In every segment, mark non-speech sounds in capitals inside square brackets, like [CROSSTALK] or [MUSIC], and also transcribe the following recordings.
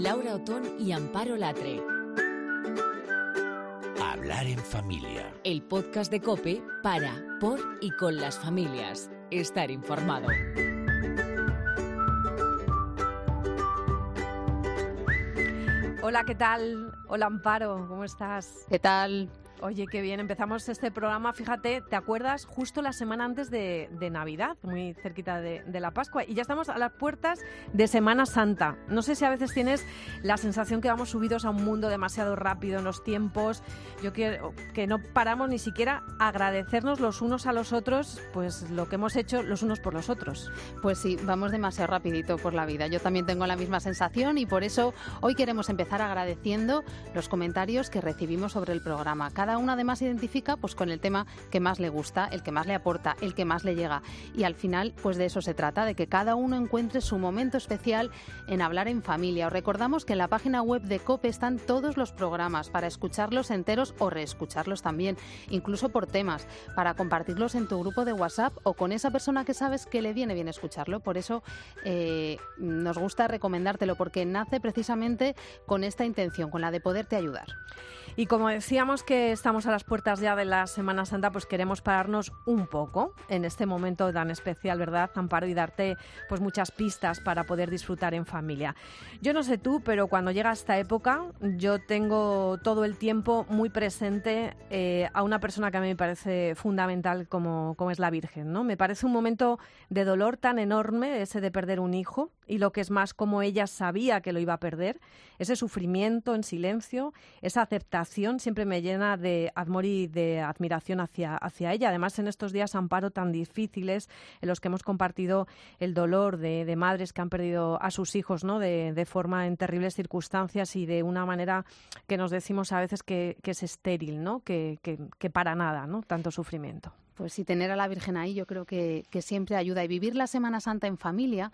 Laura Otón y Amparo Latre. Hablar en familia. El podcast de Cope para, por y con las familias. Estar informado. Hola, ¿qué tal? Hola, Amparo, ¿cómo estás? ¿Qué tal? Oye, qué bien, empezamos este programa, fíjate, ¿te acuerdas? Justo la semana antes de, Navidad, muy cerquita de, la Pascua, y ya estamos a las puertas de Semana Santa. No sé si a veces tienes la sensación que vamos subidos a un mundo demasiado rápido en los tiempos, yo quiero que no paramos ni siquiera agradecernos los unos a los otros, pues lo que hemos hecho los unos por los otros. Pues sí, vamos demasiado rapidito por la vida. Yo también tengo la misma sensación y por eso hoy queremos empezar agradeciendo los comentarios que recibimos sobre el programa una además identifica pues con el tema que más le gusta, el que más le aporta, el que más le llega. Y al final, pues de eso se trata, de que cada uno encuentre su momento especial en hablar en familia. Os recordamos que en la página web de COPE están todos los programas para escucharlos enteros o reescucharlos también, incluso por temas, para compartirlos en tu grupo de WhatsApp o con esa persona que sabes que le viene bien escucharlo. Por eso eh, nos gusta recomendártelo, porque nace precisamente con esta intención, con la de poderte ayudar. Y como decíamos que estamos a las puertas ya de la Semana Santa, pues queremos pararnos un poco en este momento tan especial, ¿verdad, Amparo? Y darte pues muchas pistas para poder disfrutar en familia. Yo no sé tú, pero cuando llega esta época, yo tengo todo el tiempo muy presente eh, a una persona que a mí me parece fundamental como, como es la Virgen, ¿no? Me parece un momento de dolor tan enorme ese de perder un hijo y lo que es más como ella sabía que lo iba a perder, ese sufrimiento en silencio, esa aceptación siempre me llena de amor y de admiración hacia, hacia ella. Además, en estos días, Amparo, tan difíciles en los que hemos compartido el dolor de, madres que han perdido a sus hijos ¿no? de, de, forma en terribles circunstancias y de una manera que nos decimos a veces que, es estéril, ¿no? que, que, para nada, ¿no? tanto sufrimiento. Pues sí, tener a la Virgen ahí yo creo que, que siempre ayuda. Y vivir la Semana Santa en familia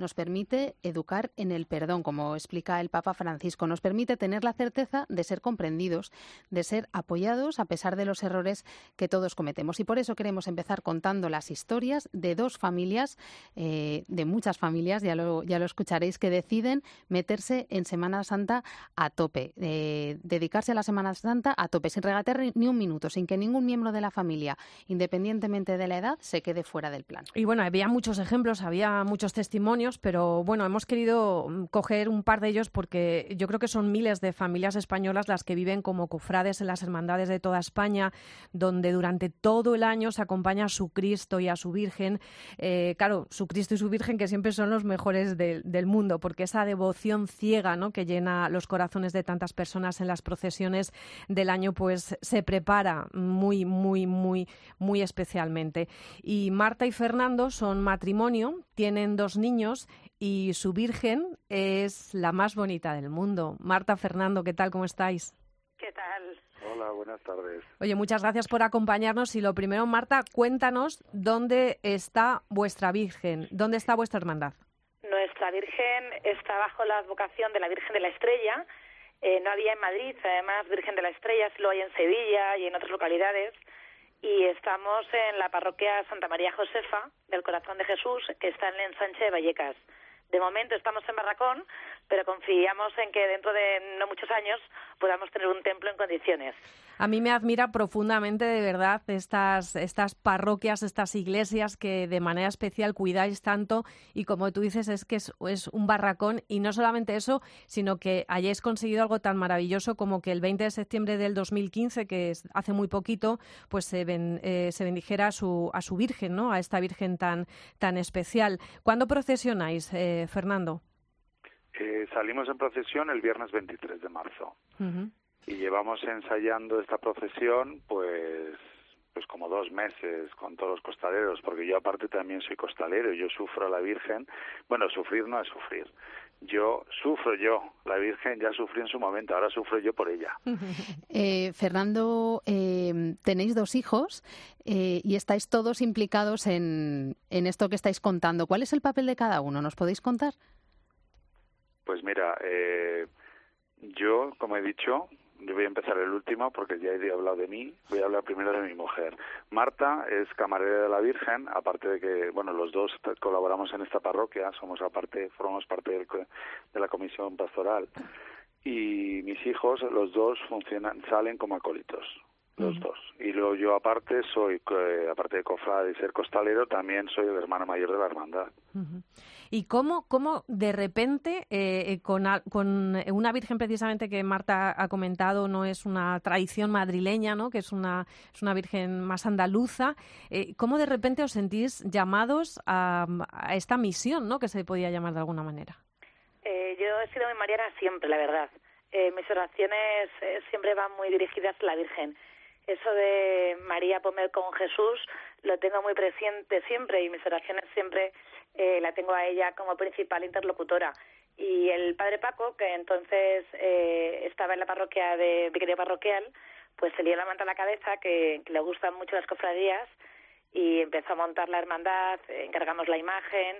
nos permite educar en el perdón, como explica el Papa Francisco, nos permite tener la certeza de ser comprendidos, de ser apoyados a pesar de los errores que todos cometemos. Y por eso queremos empezar contando las historias de dos familias, eh, de muchas familias, ya lo, ya lo escucharéis, que deciden meterse en Semana Santa a tope, eh, dedicarse a la Semana Santa a tope, sin regatear ni un minuto, sin que ningún miembro de la familia, independientemente de la edad, se quede fuera del plan. Y bueno, había muchos ejemplos, había muchos testimonios pero bueno, hemos querido mm, coger un par de ellos porque yo creo que son miles de familias españolas las que viven como cofrades en las hermandades de toda España, donde durante todo el año se acompaña a su Cristo y a su Virgen. Eh, claro, su Cristo y su Virgen que siempre son los mejores del mundo, porque esa devoción ciega ¿no? que llena los corazones de tantas personas en las procesiones del año, pues se prepara muy, muy, muy, muy especialmente. Y Marta y Fernando son matrimonio, tienen dos niños, y su Virgen es la más bonita del mundo. Marta, Fernando, ¿qué tal? ¿Cómo estáis? ¿Qué tal? Hola, buenas tardes. Oye, muchas gracias por acompañarnos. Y lo primero, Marta, cuéntanos dónde está vuestra Virgen, dónde está vuestra hermandad. Nuestra Virgen está bajo la advocación de la Virgen de la Estrella. Eh, no había en Madrid, además, Virgen de la Estrella, sí lo hay en Sevilla y en otras localidades y estamos en la parroquia Santa María Josefa del Corazón de Jesús, que está en el ensanche de Vallecas. De momento estamos en Barracón, pero confiamos en que dentro de no muchos años podamos tener un templo en condiciones. A mí me admira profundamente, de verdad, estas, estas parroquias, estas iglesias que de manera especial cuidáis tanto y como tú dices es que es, un barracón y no solamente eso, sino que hayáis conseguido algo tan maravilloso como que el 20 de septiembre del 2015, que es hace muy poquito, pues se, eh, se bendijera a su, a su Virgen, ¿no? A esta Virgen tan, tan especial. ¿Cuándo procesionáis, eh, Fernando? Eh, salimos en procesión el viernes 23 de marzo. Y llevamos ensayando esta procesión pues pues como dos meses con todos los costaleros, porque yo aparte también soy costalero, yo sufro a la Virgen, bueno, sufrir no es sufrir, yo sufro yo, la Virgen ya sufrí en su momento, ahora sufro yo por ella. [LAUGHS] Eh, Fernando, eh, tenéis dos hijos eh, y estáis todos implicados en, en esto que estáis contando. ¿Cuál es el papel de cada uno? ¿Nos podéis contar? Pues mira, yo, como he dicho, yo voy a empezar el último porque ya he hablado de mí, voy a hablar primero de mi mujer. Marta es camarera de la Virgen, aparte de que, bueno, los dos colaboramos en esta parroquia, somos aparte, formamos parte de la comisión pastoral. Y mis hijos, los dos, funcionan, salen como acólitos los dos. Y luego yo aparte soy, eh, aparte de cofrade y ser costalero, también soy el hermano mayor de la hermandad. ¿Y cómo, cómo de repente, eh, eh, con, con, una virgen precisamente que Marta ha comentado, no es una tradición madrileña, ¿no? que es una, es una virgen más andaluza, ¿cómo de repente os sentís llamados a, a, esta misión, ¿no? que se podía llamar de alguna manera? yo he sido muy mariana siempre, la verdad. mis oraciones siempre van muy dirigidas a la Virgen eso de María Pomer con Jesús lo tengo muy presente siempre y mis oraciones siempre eh, la tengo a ella como principal interlocutora. Y el padre Paco, que entonces eh, estaba en la parroquia de Vicaría Parroquial, pues se dio la manta a la cabeza, que, le gustan mucho las cofradías, y empezó a montar la hermandad, encargamos la imagen,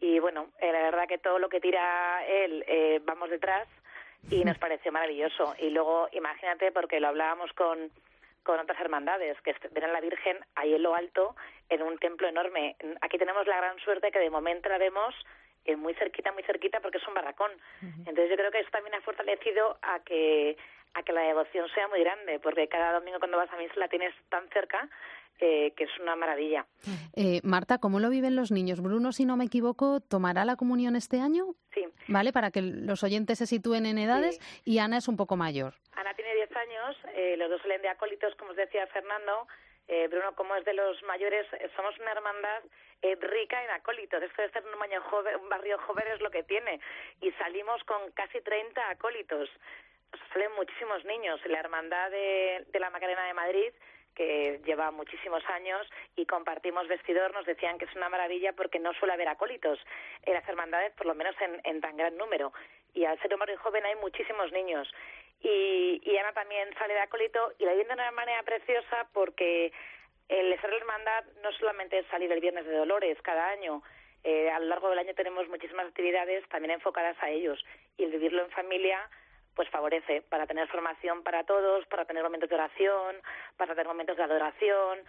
y bueno, eh, la verdad que todo lo que tira él, vamos detrás, y nos pareció maravilloso. Y luego, imagínate, porque lo hablábamos con con otras hermandades que ven a la Virgen ahí en lo alto, en un templo enorme. Aquí tenemos la gran suerte que de momento la vemos eh, muy cerquita, muy cerquita, porque es un barracón. Entonces yo creo que eso también ha fortalecido a que a que la devoción sea muy grande, porque cada domingo cuando vas a misa la tienes tan cerca eh, que es una maravilla. Eh, Marta, ¿cómo lo viven los niños? Bruno, si no me equivoco, ¿tomará la comunión este año? Sí. ¿Vale? Para que los oyentes se sitúen en edades. Y Ana es un poco mayor. Ana tiene 10 eh, los dos salen de acólitos, como os decía Fernando. Eh, Bruno, como es de los mayores, eh, somos una hermandad rica en acólitos. Esto de ser un, un barrio joven es lo que tiene. Y salimos con casi 30 acólitos. salen muchísimos niños. La hermandad de, de la Macarena de Madrid que lleva muchísimos años y compartimos vestidor, nos decían que es una maravilla porque no suele haber acólitos en las hermandades, por lo menos en, en tan gran número. Y al ser un barrio joven hay muchísimos niños y, y Ana también sale de acólito y la viven de una manera preciosa porque el ser la hermandad no solamente es salir el viernes de Dolores cada año, eh, a lo largo del año tenemos muchísimas actividades también enfocadas a ellos y el vivirlo en familia pues favorece para tener formación para todos, para tener momentos de oración, para tener momentos de adoración,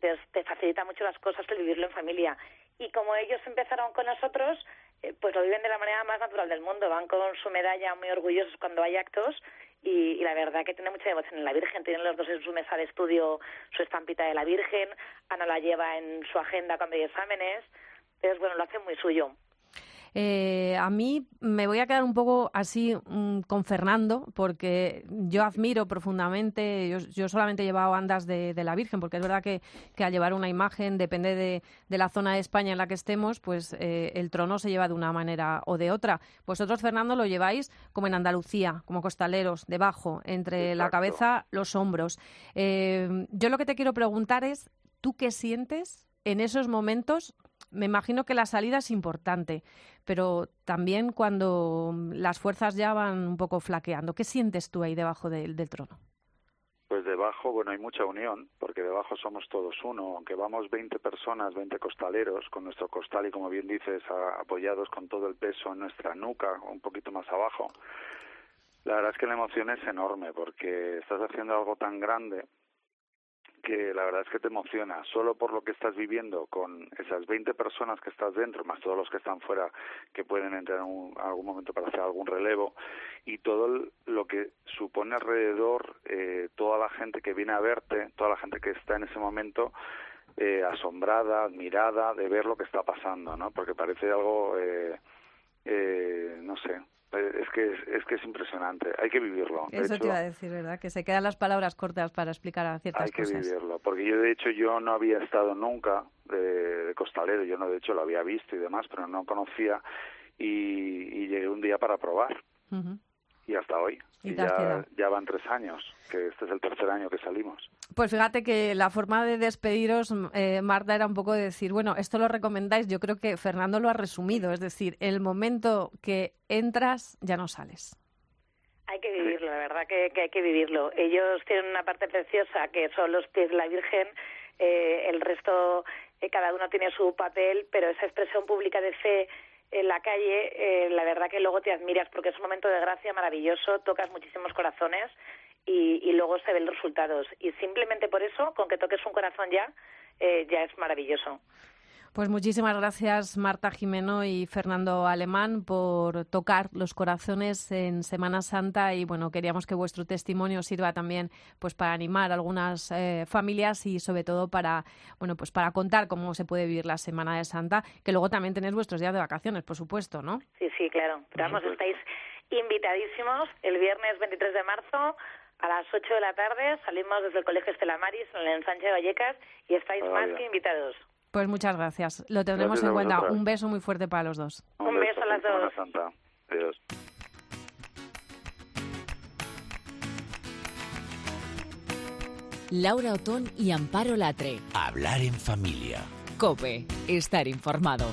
te, te facilita mucho las cosas el vivirlo en familia. Y como ellos empezaron con nosotros, eh, pues lo viven de la manera más natural del mundo, van con su medalla muy orgullosos cuando hay actos y, la verdad que tiene mucha devoción en la Virgen. Tienen los dos en su mesa de estudio su estampita de la Virgen. Ana la lleva en su agenda cuando hay exámenes. Entonces, bueno, lo hace muy suyo. Eh, a mí me voy a quedar un poco así mm, con Fernando, porque yo admiro profundamente, yo, solamente he llevado andas de, la Virgen, porque es verdad que, al llevar una imagen, depende de, la zona de España en la que estemos, pues eh, el trono se lleva de una manera o de otra. Vosotros, Fernando, lo lleváis como en Andalucía, como costaleros, debajo, entre la cabeza, los hombros. Eh, yo lo que te quiero preguntar es, ¿tú qué sientes en esos momentos me imagino que la salida es importante, pero también cuando las fuerzas ya van un poco flaqueando, ¿qué sientes tú ahí debajo del trono? Pues debajo, bueno, hay mucha unión, porque debajo somos todos uno, aunque vamos 20 personas, 20 costaleros, con nuestro costal y como bien dices, apoyados con todo el peso en nuestra nuca, un poquito más abajo. La verdad es que la emoción es enorme, porque estás haciendo algo tan grande que la verdad es que te emociona, solo por lo que estás viviendo con esas 20 personas que estás dentro, más todos los que están fuera que pueden entrar en, algún momento para hacer algún relevo, y todo lo que supone alrededor eh, toda la gente que viene a verte, toda la gente que está en ese momento eh, asombrada, admirada de ver lo que está pasando, ¿no? Porque parece algo, eh, eh, no sé, es que es, que es impresionante, hay que vivirlo. Eso te iba a decir, ¿verdad? Que se quedan las palabras cortas para explicar a ciertas cosas. Hay que vivirlo, porque yo de hecho yo no había estado nunca de, costalero, yo no de hecho lo había visto y demás, pero no conocía y, llegué un día para probar y hasta hoy. Y, ya, ya, van tres años, que este es el tercer año que salimos. Pues fíjate que la forma de despediros, eh, Marta, era un poco de decir, bueno, esto lo recomendáis, yo creo que Fernando lo ha resumido, es decir, el momento que entras ya no sales. Hay que vivirlo, la verdad que, hay que vivirlo. Ellos tienen una parte preciosa que son los pies de la Virgen, eh, el resto, eh, cada uno tiene su papel, pero esa expresión pública de fe en la calle, eh, la verdad que luego te admiras porque es un momento de gracia maravilloso, tocas muchísimos corazones y, luego se ven los resultados. Y simplemente por eso, con que toques un corazón ya, eh, ya es maravilloso. Pues muchísimas gracias Marta Jimeno y Fernando Alemán por tocar los corazones en Semana Santa y bueno, queríamos que vuestro testimonio sirva también pues para animar a algunas eh, familias y sobre todo para bueno, pues para contar cómo se puede vivir la Semana de Santa, que luego también tenéis vuestros días de vacaciones, por supuesto, ¿no? Sí, sí, claro. Vamos, estáis invitadísimos el viernes 23 de marzo a las 8 de la tarde salimos desde el Colegio Estela Maris en el ensanche de Vallecas y estáis más que invitados. Pues muchas gracias. Lo tendremos en cuenta. Un beso muy fuerte para los dos. Un, beso, a las dos. Santa. Adiós. Laura Otón y Amparo Latre. Hablar en familia. Cope. Estar informado.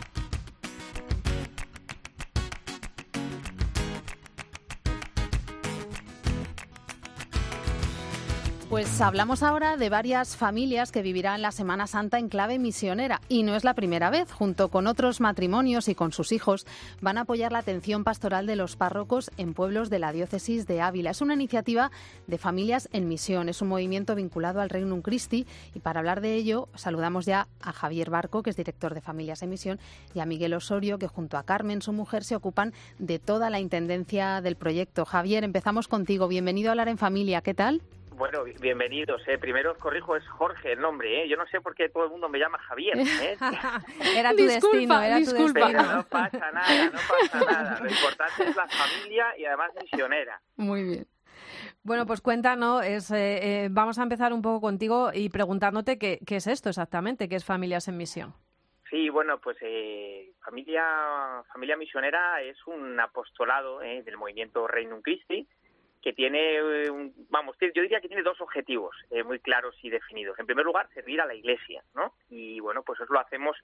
Pues hablamos ahora de varias familias que vivirán la Semana Santa en clave misionera y no es la primera vez. Junto con otros matrimonios y con sus hijos van a apoyar la atención pastoral de los párrocos en pueblos de la diócesis de Ávila. Es una iniciativa de familias en misión, es un movimiento vinculado al Reino Christi y para hablar de ello saludamos ya a Javier Barco, que es director de Familias en Misión, y a Miguel Osorio, que junto a Carmen, su mujer, se ocupan de toda la intendencia del proyecto. Javier, empezamos contigo. Bienvenido a hablar en familia. ¿Qué tal? Bueno, bienvenidos. Eh. Primero os corrijo, es Jorge el nombre. ¿eh? Yo no sé por qué todo el mundo me llama Javier. ¿eh? [LAUGHS] era tu destino, era tu destino. no pasa nada, no pasa nada. Lo importante es la familia y además misionera. Muy bien. Bueno, pues cuéntanos, es, eh, eh, vamos a empezar un poco contigo y preguntándote qué, qué es esto exactamente, qué es Familias en Misión. Sí, bueno, pues eh, familia, familia misionera es un apostolado eh, del movimiento Reino Christi, que tiene, eh, vamos, yo diría que tiene dos objetivos eh, muy claros y definidos. En primer lugar, servir a la Iglesia, ¿no? Y bueno, pues eso lo hacemos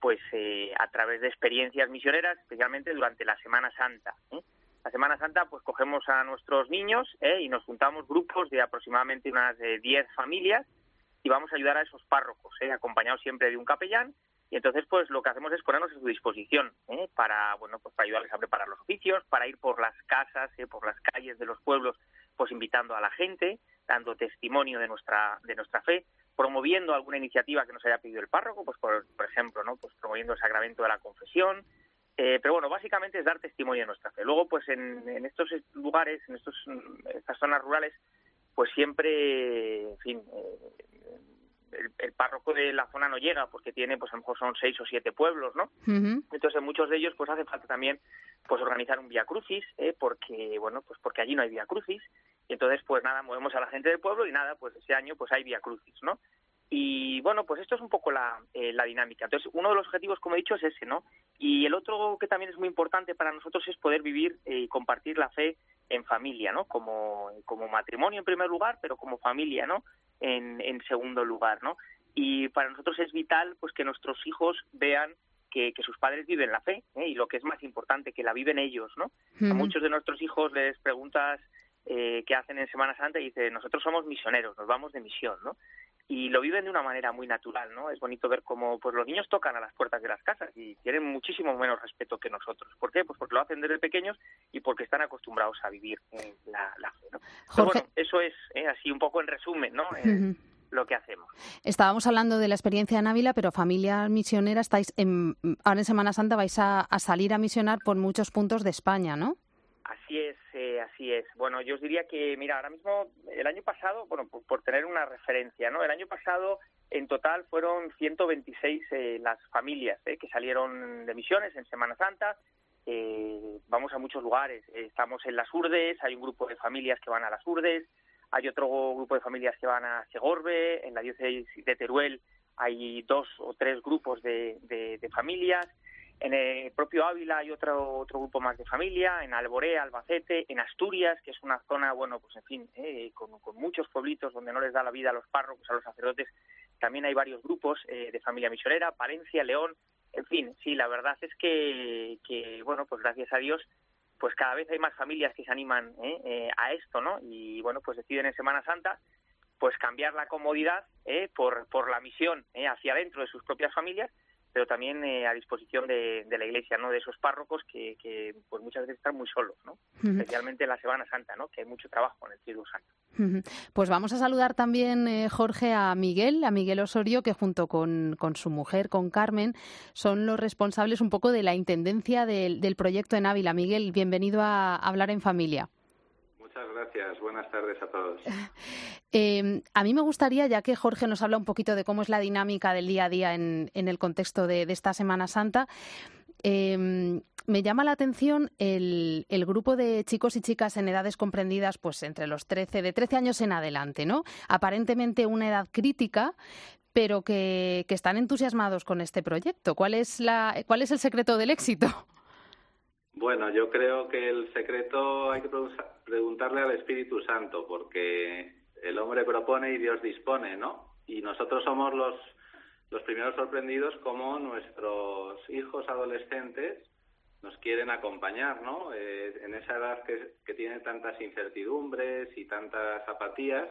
pues eh, a través de experiencias misioneras, especialmente durante la Semana Santa. La Semana Santa, pues cogemos a nuestros niños y nos juntamos grupos de aproximadamente unas 10 familias y vamos a ayudar a esos párrocos, acompañados siempre de un capellán y entonces, pues lo que hacemos es ponernos a su disposición ¿eh? para, bueno, pues para ayudarles a preparar los oficios, para ir por las casas, ¿eh? por las calles de los pueblos, pues invitando a la gente, dando testimonio de nuestra, de nuestra fe, promoviendo alguna iniciativa que nos haya pedido el párroco, pues por, por ejemplo, ¿no? Pues promoviendo el sacramento de la confesión, eh, pero bueno, básicamente es dar testimonio de nuestra fe. Luego, pues en, en estos lugares, en estos, estas zonas rurales, pues siempre, en fin, el, párroco de la zona no llega porque tiene, pues a lo mejor son seis o siete pueblos, ¿no? Entonces en muchos de ellos pues hace falta también pues organizar un vía crucis, ¿eh? porque bueno pues porque allí no hay vía crucis y entonces pues nada movemos a la gente del pueblo y nada pues ese año pues hay vía crucis, ¿no? Y bueno, pues esto es un poco la, eh, la dinámica. Entonces, uno de los objetivos, como he dicho, es ese, ¿no? Y el otro que también es muy importante para nosotros es poder vivir eh, y compartir la fe en familia, ¿no? Como, como matrimonio en primer lugar, pero como familia, ¿no? En, en segundo lugar, ¿no? Y para nosotros es vital pues que nuestros hijos vean que, sus padres viven la fe ¿eh? y lo que es más importante, que la viven ellos, ¿no? A muchos de nuestros hijos les preguntas eh, qué hacen en Semana Santa y dicen, nosotros somos misioneros, nos vamos de misión, ¿no? Y lo viven de una manera muy natural, ¿no? Es bonito ver cómo pues los niños tocan a las puertas de las casas y tienen muchísimo menos respeto que nosotros. ¿Por qué? Pues porque lo hacen desde pequeños y porque están acostumbrados a vivir la, fe, ¿no? bueno, eso es ¿eh? así un poco en resumen, ¿no? Eh, lo que hacemos. Estábamos hablando de la experiencia en Ávila, pero familia misionera, estáis en, ahora en Semana Santa vais a, salir a misionar por muchos puntos de España, ¿no? Así es, eh, así es. Bueno, yo os diría que, mira, ahora mismo, el año pasado, bueno, por, tener una referencia, ¿no? El año pasado, en total, fueron 126 eh, las familias eh, que salieron de misiones en Semana Santa. vamos a muchos lugares. estamos en las Urdes, hay un grupo de familias que van a las Urdes, hay otro grupo de familias que van a Segorbe, en la diócesis de Teruel hay dos o tres grupos de, familias, en el propio Ávila hay otro, otro grupo más de familia, en Alborea, Albacete, en Asturias, que es una zona, bueno, pues en fin, eh, con, muchos pueblitos donde no les da la vida a los párrocos, a los sacerdotes, también hay varios grupos eh, de familia misionera, Palencia, León, en fin, sí, la verdad es que, que, bueno, pues gracias a Dios pues cada vez hay más familias que se animan ¿eh? Eh, a esto, ¿no? Y bueno, pues deciden en Semana Santa pues cambiar la comodidad ¿eh? por, por la misión hacia adentro de sus propias familias, pero también a disposición de, la Iglesia, ¿no? De esos párrocos que, pues muchas veces están muy solos, ¿no? Especialmente en la Semana Santa, ¿no? Que hay mucho trabajo en el Círculo Santo. Pues vamos a saludar también, eh, Jorge, a Miguel, a Miguel Osorio, que junto con, su mujer, con Carmen, son los responsables un poco de la intendencia del, proyecto en Ávila. Miguel, bienvenido a Hablar en Familia. Gracias. Buenas tardes a todos. [LAUGHS] Em, a mí me gustaría, ya que Jorge nos habla un poquito de cómo es la dinámica del día a día en, el contexto de, de esta Semana Santa, eh, me llama la atención el, grupo de chicos y chicas en edades comprendidas, pues entre los 13, de 13 años en adelante, ¿no? Aparentemente una edad crítica, pero que, están entusiasmados con este proyecto. ¿Cuál es, la, ¿Cuál es el secreto del éxito? Bueno, yo creo que el secreto hay que preguntarle al Espíritu Santo, porque el hombre propone y Dios dispone, ¿no? Y nosotros somos los, los primeros sorprendidos como nuestros hijos adolescentes nos quieren acompañar, ¿no? Eh, en esa edad que, que, tiene tantas incertidumbres y tantas apatías,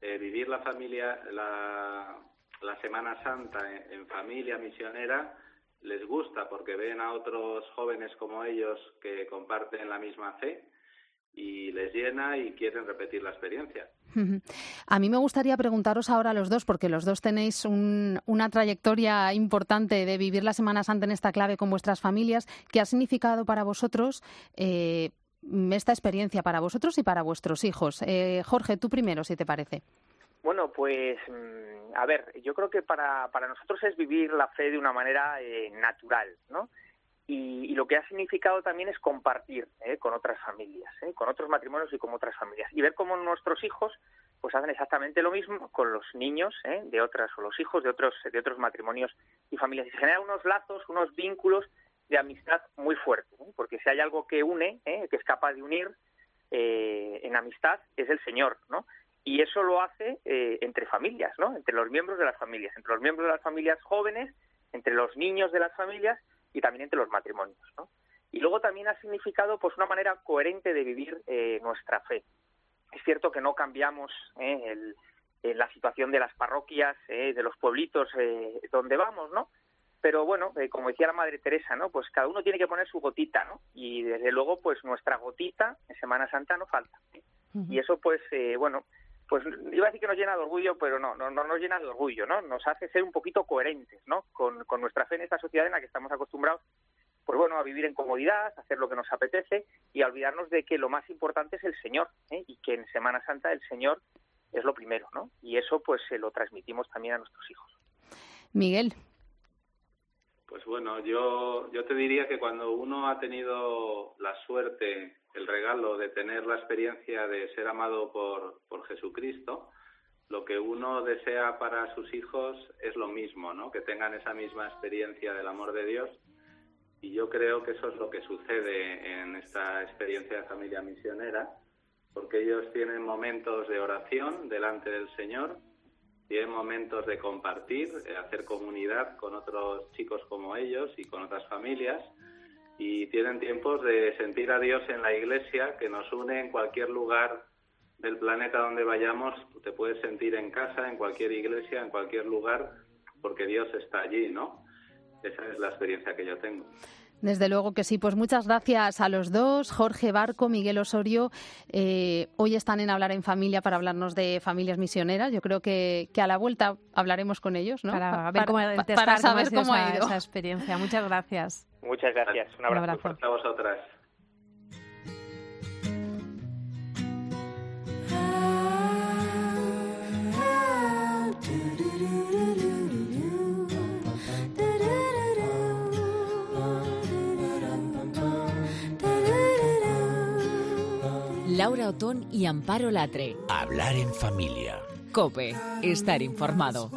eh, vivir la familia, la, la Semana Santa en, familia misionera les gusta porque ven a otros jóvenes como ellos que comparten la misma fe y les llena y quieren repetir la experiencia. A mí me gustaría preguntaros ahora a los dos, porque los dos tenéis una trayectoria importante de vivir la Semana Santa en esta clave con vuestras familias. ¿Qué ha significado para vosotros eh, esta experiencia, para vosotros y para vuestros hijos? Eh, Jorge, tú primero, si te parece. Bueno, pues mm, a ver, yo creo que para, para nosotros es vivir la fe de una manera eh, natural, ¿no? Y, lo que ha significado también es compartir ¿eh? con otras familias, ¿eh? con otros matrimonios y con otras familias. Y ver cómo nuestros hijos pues hacen exactamente lo mismo con los niños ¿eh? de otras o los hijos de otros, de otros matrimonios y familias. Y se generan unos lazos, unos vínculos de amistad muy fuertes. Porque si hay algo que une, que es capaz de unir en amistad, es el Señor. ¿no? Y eso lo hace entre familias, ¿no? entre los miembros de las familias, entre los miembros de las familias jóvenes, entre los niños de las familias y también entre los matrimonios. ¿no? Y luego también ha significado pues una manera coherente de vivir eh, nuestra fe. Es cierto que no cambiamos eh, la situación de las parroquias, eh, de los pueblitos donde vamos, ¿no? Pero bueno, como decía la Madre Teresa, ¿no? Pues cada uno tiene que poner su gotita, ¿no? Y desde luego, pues nuestra gotita en Semana Santa no falta. Y eso, pues, bueno, pues iba a decir que nos llena de orgullo, pero no, no, no nos llena de orgullo, ¿no? Nos hace ser un poquito coherentes, ¿no? Con, nuestra fe en esta sociedad en la que estamos acostumbrados, pues bueno, a vivir en comodidad, a hacer lo que nos apetece y a olvidarnos de que lo más importante es el Señor, ¿eh? y que en Semana Santa el Señor es lo primero, ¿no? Y eso pues se lo transmitimos también a nuestros hijos. Miguel. Pues bueno, yo, yo te diría que cuando uno ha tenido la suerte el regalo de tener la experiencia de ser amado por, por Jesucristo, lo que uno desea para sus hijos es lo mismo, ¿no? Que tengan esa misma experiencia del amor de Dios. Y yo creo que eso es lo que sucede en esta experiencia de familia misionera, porque ellos tienen momentos de oración delante del Señor, tienen momentos de compartir, de hacer comunidad con otros chicos como ellos y con otras familias, y tienen tiempos de sentir a Dios en la iglesia que nos une en cualquier lugar del planeta donde vayamos, te puedes sentir en casa, en cualquier iglesia, en cualquier lugar, porque Dios está allí, ¿no? Esa es la experiencia que yo tengo. Desde luego que sí. Pues muchas gracias a los dos, Jorge Barco, Miguel Osorio. Eh, hoy están en Hablar en Familia para hablarnos de familias misioneras. Yo creo que, a la vuelta hablaremos con ellos, ¿no? Para, ver cómo, para, saber cómo, ha ido esa experiencia. Muchas gracias. Muchas gracias. Un abrazo. Un abrazo. A vosotras. Laura Otón y Amparo Latre. Hablar en familia. Cope, estar informado.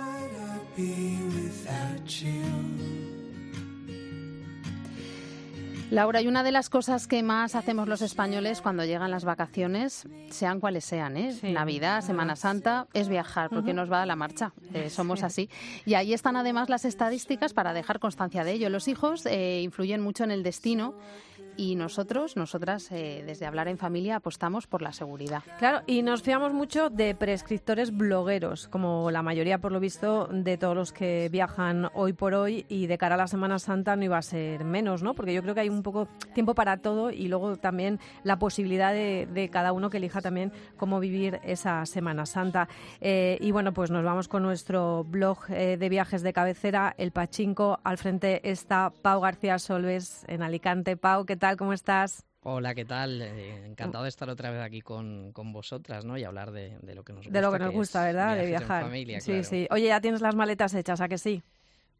Laura, y una de las cosas que más hacemos los españoles cuando llegan las vacaciones, sean cuales sean, ¿eh? Navidad, Semana Santa, es viajar, porque nos va a la marcha. Eh, somos así. Y ahí están además las estadísticas para dejar constancia de ello. Los hijos eh, influyen mucho en el destino y nosotros, nosotras, eh, desde Hablar en Familia apostamos por la seguridad. Claro, y nos fiamos mucho de prescriptores blogueros, como la mayoría, por lo visto, de todos los que viajan hoy por hoy y de cara a la Semana Santa no iba a ser menos, ¿no? Porque yo creo que hay un poco tiempo para todo y luego también la posibilidad de, cada uno que elija también cómo vivir esa Semana Santa. Eh, y bueno, pues nos vamos con nuestro blog eh, de viajes de cabecera, El Pachinko. Al frente está Pau García Solves en Alicante. Pau, ¿qué tal? ¿Cómo estás? Hola, ¿qué tal? Eh, encantado de estar otra vez aquí con, con vosotras, ¿no? Y hablar de, lo que nos gusta. De lo que nos gusta, ¿verdad? De viajar. sí, sí. Oye, ya tienes las maletas hechas, ¿a que sí?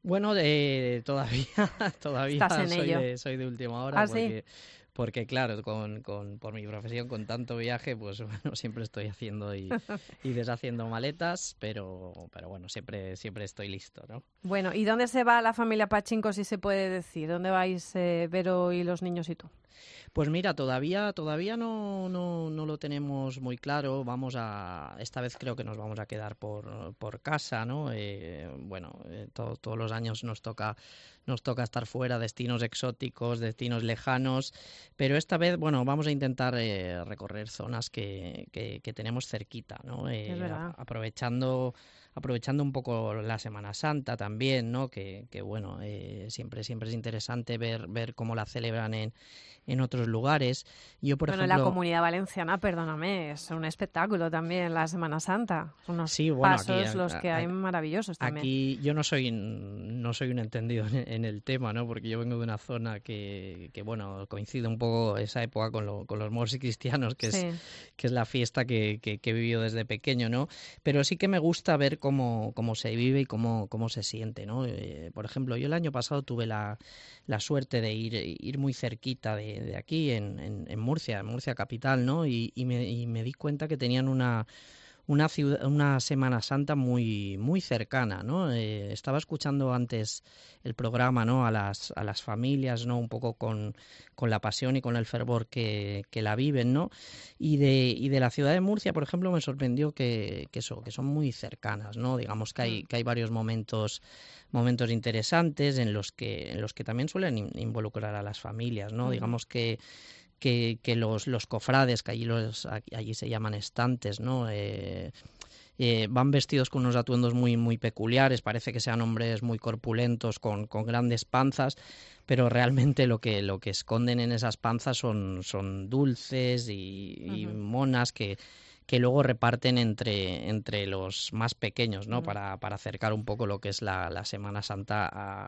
Bueno, de, todavía, [LAUGHS] todavía soy, De, soy de última hora. ¿Ah, porque, porque claro, con, con, por mi profesión, con tanto viaje, pues [LAUGHS] bueno, siempre estoy haciendo y, [LAUGHS] y, deshaciendo maletas, pero, pero bueno, siempre, siempre estoy listo, ¿no? Bueno, ¿y dónde se va la familia Pachinko, si se puede decir? ¿Dónde vais eh, Vero y los niños y tú? Pues mira, todavía, todavía no, no, no, lo tenemos muy claro. Vamos a, esta vez creo que nos vamos a quedar por, por casa, ¿no? Eh, bueno, eh, todos los años nos toca nos toca estar fuera, destinos exóticos, destinos lejanos, pero esta vez, bueno, vamos a intentar eh, recorrer zonas que, que, tenemos cerquita, ¿no? Eh, aprovechando aprovechando un poco la Semana Santa también, ¿no? Que, que bueno, eh, siempre siempre es interesante ver ver cómo la celebran en en otros lugares. Yo, por bueno, ejemplo, la comunidad valenciana, perdóname, es un espectáculo también la Semana Santa. Unos sí, pasos los que hay maravillosos también. Aquí yo no soy no soy un entendido en, el tema, ¿no? Porque yo vengo de una zona que, que bueno, coincide un poco esa época con, lo, con los moros y cristianos, que es que es la fiesta que, que, he vivido desde pequeño, ¿no? Pero sí que me gusta ver cómo, cómo se vive y cómo, cómo se siente, ¿no? Eh, por ejemplo, yo el año pasado tuve la, la suerte de ir, ir muy cerquita de, de, aquí, en, en, Murcia, en Murcia capital, ¿no? Y, me, y me di cuenta que tenían una una, ciudad, una Semana Santa muy, muy cercana, ¿no? Eh, estaba escuchando antes el programa, ¿no? A las, a las familias, ¿no? Un poco con, con la pasión y con el fervor que, que, la viven, ¿no? Y de, y de la ciudad de Murcia, por ejemplo, me sorprendió que, que, eso, que son muy cercanas, ¿no? Digamos que hay, mm. que hay varios momentos momentos interesantes en los que en los que también suelen involucrar a las familias, ¿no? Digamos que que, que los, los cofrades, que allí, los, allí se llaman estantes, ¿no? Eh, eh, van vestidos con unos atuendos muy, muy peculiares, parece que sean hombres muy corpulentos, con, con grandes panzas, pero realmente lo que, lo que esconden en esas panzas son, son dulces y monas que, que luego reparten entre, entre los más pequeños, ¿no? Para, para acercar un poco lo que es la, la Semana Santa a,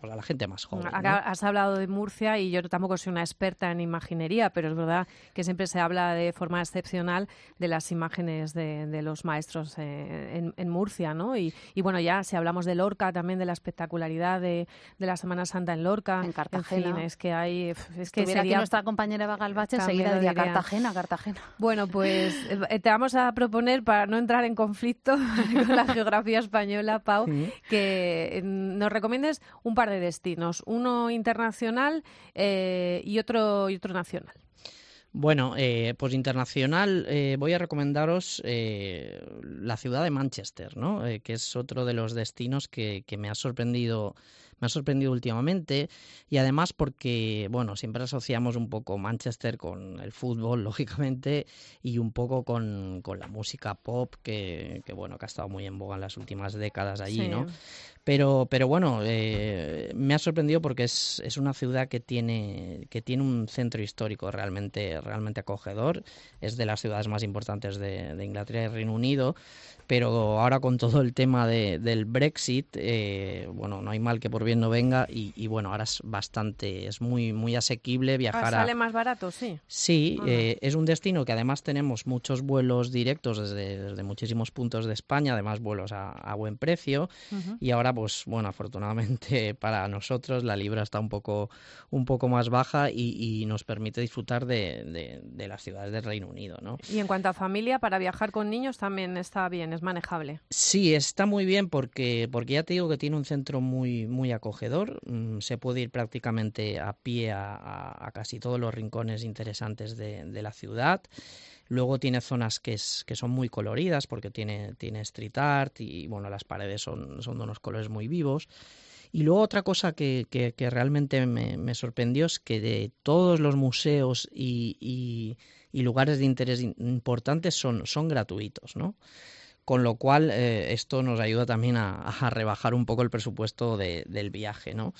pues a la gente más joven. has hablado de Murcia y yo tampoco soy una experta en imaginería, pero es verdad que siempre se habla de forma excepcional de las imágenes de, de los maestros eh, en, en, Murcia, ¿no? Y, y, bueno, ya si hablamos de Lorca, también de la espectacularidad de, de la Semana Santa en Lorca. En Cartagena. es que hay... Es que sería... nuestra compañera Eva Galbache, enseguida diría Cartagena, Cartagena. Bueno, pues [LAUGHS] te vamos a proponer, para no entrar en conflicto [LAUGHS] con la geografía española, Pau, que nos recomiendes un par de destinos, uno internacional eh, y, otro, y otro nacional. Bueno, eh, pues internacional eh, voy a recomendaros la ciudad de Manchester, ¿no? que es otro de los destinos que, que me ha sorprendido me ha sorprendido últimamente y además porque, bueno, siempre asociamos un poco Manchester con el fútbol, [LAUGHS] lógicamente, y un poco con, con la música pop que, que, bueno, que ha estado muy en boga en las últimas décadas allí, ¿no? Pero, pero bueno, eh, me ha sorprendido porque es, es una ciudad que tiene, que tiene un centro histórico realmente, realmente acogedor. Es de las ciudades más importantes de, de Inglaterra y Reino Unido. Pero ahora con todo el tema de, del Brexit, eh, bueno, no hay mal que por bien no venga. Y, y bueno, ahora es bastante, es muy, muy asequible viajar. Ah, ¿Sale más barato? Sí. Sí, eh, es un destino que además tenemos muchos vuelos directos desde, desde muchísimos puntos de España, además vuelos a, a buen precio. Y ahora pues bueno, afortunadamente [LAUGHS] para nosotros la libra está un poco, un poco más baja y, nos permite disfrutar de, de, las ciudades del Reino Unido, ¿no? Y en cuanto a familia, para viajar con niños también está bien, es manejable. Sí, está muy bien porque, porque ya te digo que tiene un centro muy, muy acogedor, mm, se puede ir prácticamente a pie a, casi todos los rincones interesantes de, la ciudad. Luego tiene zonas que, que son muy coloridas porque tiene, tiene street art y bueno, las paredes son, son de unos colores muy vivos. Y luego otra cosa que, que, realmente me, sorprendió es que de todos los museos y, y, lugares de interés importantes son, son gratuitos, ¿no? Con lo cual, eh, esto nos ayuda también a, a, rebajar un poco el presupuesto de, del viaje, ¿no?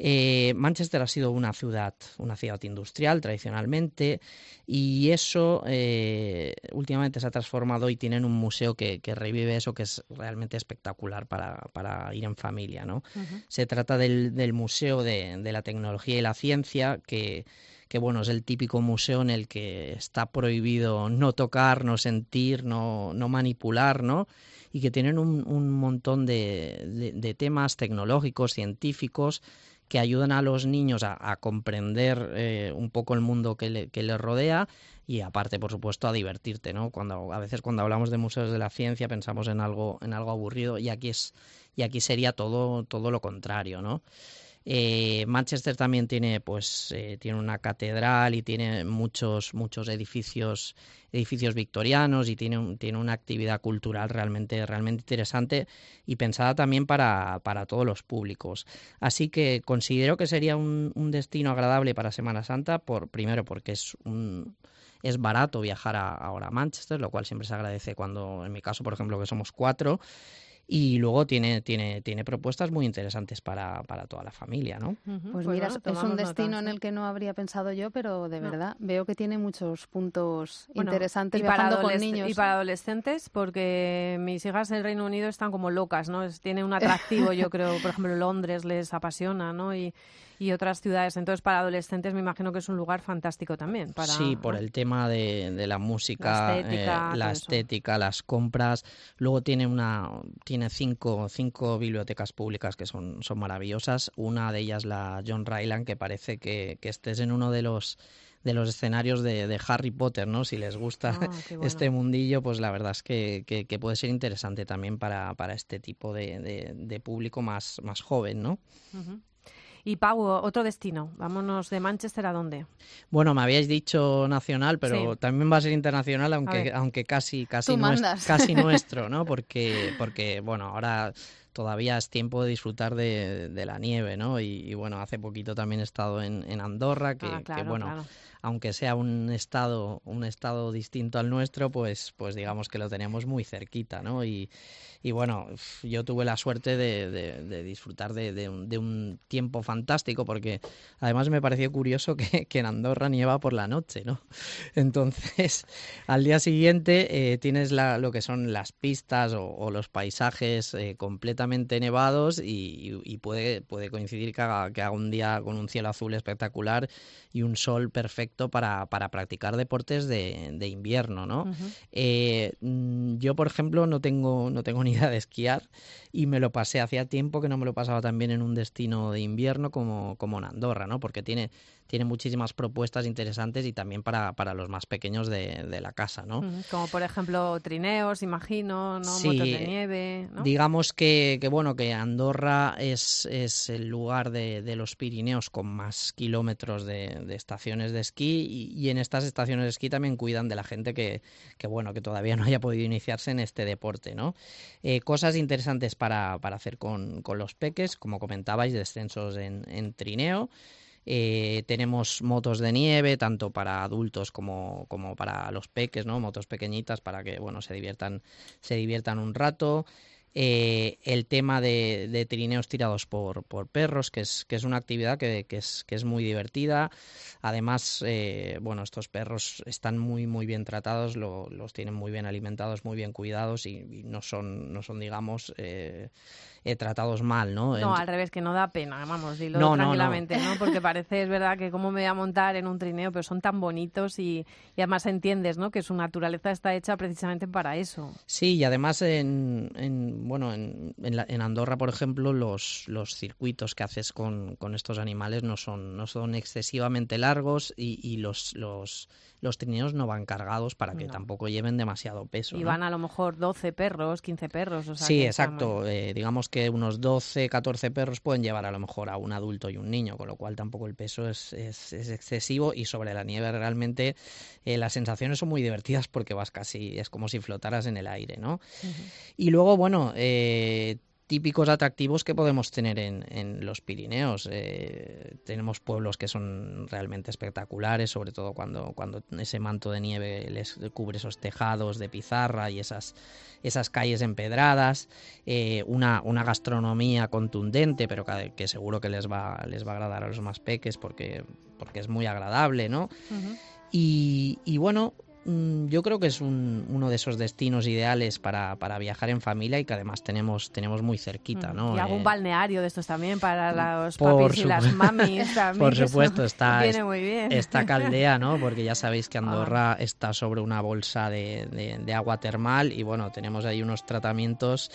Eh, Manchester ha sido una ciudad, una ciudad industrial tradicionalmente y eso eh, últimamente se ha transformado y tienen un museo que, revive eso que es realmente espectacular para, ir en familia. ¿no? Se trata del, Museo de, la Tecnología y la Ciencia que que bueno, es el típico museo en el que está prohibido no tocar, no sentir, no, no manipular, ¿no? Y que tienen un, montón de, temas tecnológicos, científicos, que ayudan a los niños a, comprender eh, un poco el mundo que, le, que les rodea y aparte, por supuesto, a divertirte, ¿no? Cuando a veces cuando hablamos de museos de la ciencia pensamos en algo en algo aburrido y aquí es y aquí sería todo todo lo contrario, ¿no? Eh, Manchester también tiene, pues, eh, tiene una catedral y tiene muchos, muchos edificios, edificios victorianos y tiene, tiene una actividad cultural realmente, realmente interesante y pensada también para, para todos los públicos. Así que considero que sería un, un destino agradable para Semana Santa, por, primero porque es un es barato viajar ahora a Manchester, lo cual siempre se agradece cuando, en mi caso, por ejemplo, que somos cuatro, y luego tiene, tiene, tiene propuestas muy interesantes para, para toda la familia, ¿no? Pues, pues mira, es un destino en el que no habría pensado yo, pero de verdad veo que tiene muchos puntos interesantes y para con niños. Y para adolescentes, porque mis hijas del Reino Unido están como locas, ¿no? tiene un [LAUGHS] atractivo, yo creo, por ejemplo, Londres les apasiona, ¿no? Y, y otras ciudades. Entonces, para adolescentes me imagino que es un lugar fantástico también. Para, sí, por el tema de, de la música, la estética, eh, las compras. Luego tiene una tiene cinco, cinco bibliotecas públicas que son, son maravillosas. Una de ellas la John Ryland, que parece que, que estés en uno de los de los escenarios de, de, Harry Potter, ¿no? Si les gusta ah, este mundillo, pues la verdad es que, que, puede ser interesante también para, para este tipo de, de, público más, más joven, ¿no? Y Pau, otro destino. Vámonos de Manchester a dónde? Bueno, me habíais dicho nacional, pero también va a ser internacional, aunque, aunque casi, casi, nuestro, casi [LAUGHS] nuestro, ¿no? Porque, porque, bueno, ahora todavía es tiempo de disfrutar de, de la nieve, ¿no? Y, bueno, hace poquito también he estado en, en Andorra, que, ah, que bueno, aunque sea un estado, un estado distinto al nuestro, pues, pues digamos que lo tenemos muy cerquita, ¿no? Y, y bueno, yo tuve la suerte de, de, disfrutar de, de, un, tiempo fantástico porque además me pareció curioso que, que, en Andorra nieva por la noche, ¿no? [LAUGHS] Entonces, al día siguiente eh, tienes la, lo que son las pistas o, los paisajes eh, completamente nevados y, y, puede, puede coincidir que haga, que haga un día con un cielo azul espectacular y un sol perfecto para, para practicar deportes de, de invierno, ¿no? eh, mm, yo, por ejemplo, no tengo, no tengo ni idea de esquiar y me lo pasé hacía tiempo que no me lo pasaba también en un destino de invierno como, como en Andorra, ¿no? Porque tiene tiene muchísimas propuestas interesantes y también para, para los más pequeños de, de la casa, ¿no? Como por ejemplo trineos, imagino, ¿no? Motos de nieve, ¿no? Digamos que, que, bueno, que Andorra es, es el lugar de, de los Pirineos con más kilómetros de, de estaciones de esquí y, y, en estas estaciones de esquí también cuidan de la gente que, que bueno, que todavía no haya podido iniciarse en este deporte, ¿no? Eh, cosas interesantes para, para hacer con, con los peques, como comentabais, descensos en, en trineo, eh, tenemos motos de nieve, tanto para adultos como, como para los peques, ¿no? Motos pequeñitas para que, bueno, se diviertan, se diviertan un rato. Eh, el tema de, trineos tirados por, por, perros, que es, que es una actividad que, que, es, que es muy divertida. Además, eh, bueno, estos perros están muy, muy bien tratados, los tienen muy bien alimentados, muy bien cuidados y, no, son, no son, digamos, eh, eh, tratados mal, ¿no? No, al revés, que no da pena, vamos, dilo tranquilamente, no, [LAUGHS] Porque parece, es verdad, que cómo me voy a montar en un trineo, pero son tan bonitos y, además entiendes, ¿no? Que su naturaleza está hecha precisamente para eso. Sí, y además en, bueno, en, en, Andorra, por ejemplo, los, los circuitos que haces con, con estos animales no son, no son excesivamente largos y, y los, los los trineos no van cargados para que tampoco lleven demasiado peso. Y van a lo mejor 12 perros, 15 perros. O sea sí, exacto. Eh, digamos que unos 12, 14 perros pueden llevar a lo mejor a un adulto y un niño, con lo cual tampoco el peso es, es, excesivo y sobre la nieve realmente eh, las sensaciones son muy divertidas porque vas casi, es como si flotaras en el aire, ¿no? Y luego, bueno, eh, típicos atractivos que podemos tener en, en los Pirineos. Eh, tenemos pueblos que son realmente espectaculares, sobre todo cuando, cuando ese manto de nieve les cubre esos tejados de pizarra y esas, esas calles empedradas. Eh, una, una, gastronomía contundente, pero que, seguro que les va, les va a agradar a los más peques porque, porque es muy agradable, ¿no? y, y bueno, yo creo que es uno de esos destinos ideales para, para, viajar en familia y que además tenemos, tenemos muy cerquita, mm, ¿no? Y algún eh, balneario de estos también para los papis y las mamis [LAUGHS] también. Por supuesto, está, está Caldea, ¿no? Porque ya sabéis que [LAUGHS] Andorra ah. está sobre una bolsa de, de, agua termal y bueno, tenemos ahí unos tratamientos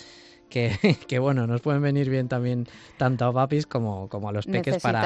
que, [LAUGHS] que, bueno, nos pueden venir bien también tanto a papis como, como a los peques para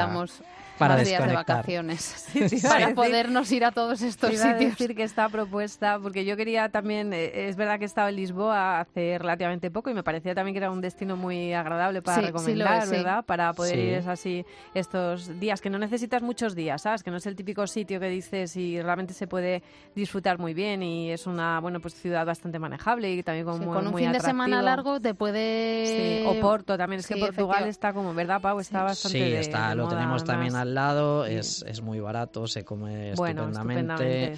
para días de vacaciones [LAUGHS] para podernos ir a todos estos iba sitios. A decir que esta propuesta, porque yo quería también, eh, es verdad que he estado en Lisboa hace relativamente poco y me parecía también que era un destino muy agradable para recomendar, ¿verdad? Para poder ir así estos días, que no necesitas muchos días, ¿sabes? Que no es el típico sitio que dices y realmente se puede disfrutar muy bien y es una, bueno, pues ciudad bastante manejable y también con, muy, con un fin de semana largo te puede... O Porto también, es que Portugal está como, ¿verdad, Pau? Está bastante Sí, está, lo tenemos también al lado, es, es, muy barato, se come estupendamente.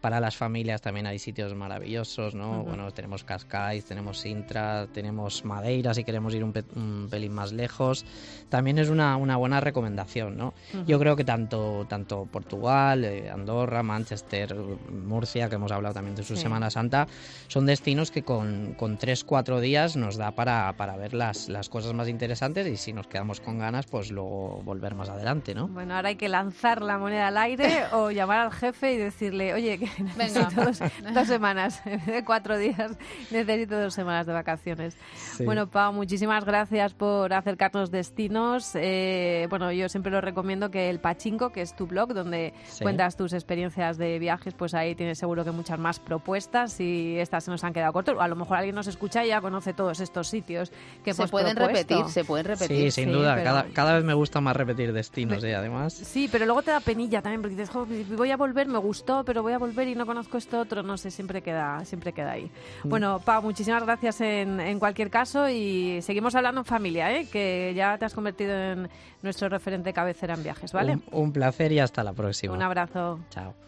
Para las familias también hay sitios maravillosos, ¿no? Bueno, tenemos Cascais, tenemos Sintra, tenemos Madeira si queremos ir un, pelín más lejos. También es una, una buena recomendación, ¿no? Yo creo que tanto, tanto Portugal, eh, Andorra, Manchester, Murcia, que hemos hablado también de su Semana Santa, son destinos que con, con 3-4 días nos da para, para ver las, las cosas más interesantes y si nos quedamos con ganas, pues luego volver más adelante, ¿no? Bueno, ahora hay que lanzar la moneda al aire [LAUGHS] o llamar al jefe y decirle, oye, que necesito dos, [LAUGHS] semanas, [LAUGHS] de cuatro días, necesito dos semanas de vacaciones. Bueno, Pau, muchísimas gracias por acercarnos destinos. Eh, bueno, yo siempre lo recomiendo que el Pachinko, que es tu blog, donde cuentas tus experiencias de viajes, pues ahí tienes seguro que muchas más propuestas y estas se nos han quedado cortas. A lo mejor alguien nos escucha y ya conoce todos estos sitios que se pueden repetir, se pueden repetir. Sí, sin duda. Cada, cada, vez me gusta más repetir destinos, además. Sí, pero luego te da penilla también porque dices, voy a volver, me gustó, pero voy a volver y no conozco esto otro. No sé, siempre queda, siempre queda ahí. Mm. Bueno, Pau, muchísimas gracias en, en cualquier caso y seguimos hablando en familia, ¿eh? que ya te has convertido en nuestro referente cabecera en viajes, ¿vale? Un, un placer y hasta la próxima. Un abrazo. Chao.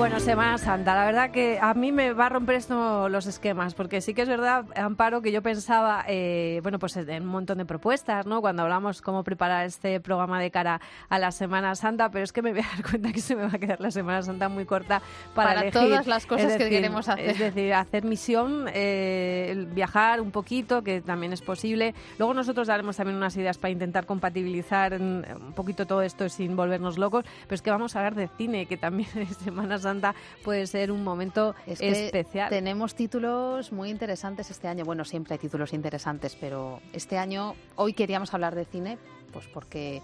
Bueno, Semana Santa, la verdad que a mí me va a romper esto los esquemas, porque sí que es verdad, Amparo, que yo pensaba, eh, bueno, pues en un montón de propuestas, ¿no? Cuando hablamos cómo preparar este programa de cara a la Semana Santa, pero es que me voy a dar cuenta que se me va a quedar la Semana Santa muy corta para, para todas las cosas que queremos hacer. Es decir, hacer misión, eh, viajar un poquito, que también es posible. Luego nosotros daremos también unas ideas para intentar compatibilizar un poquito todo esto sin volvernos locos, pero es que vamos a hablar de cine, que también [LAUGHS] es Semana Santa puede ser un momento especial. Tenemos títulos muy interesantes este año. Bueno, siempre hay títulos interesantes, pero este año, hoy queríamos hablar de cine, pues porque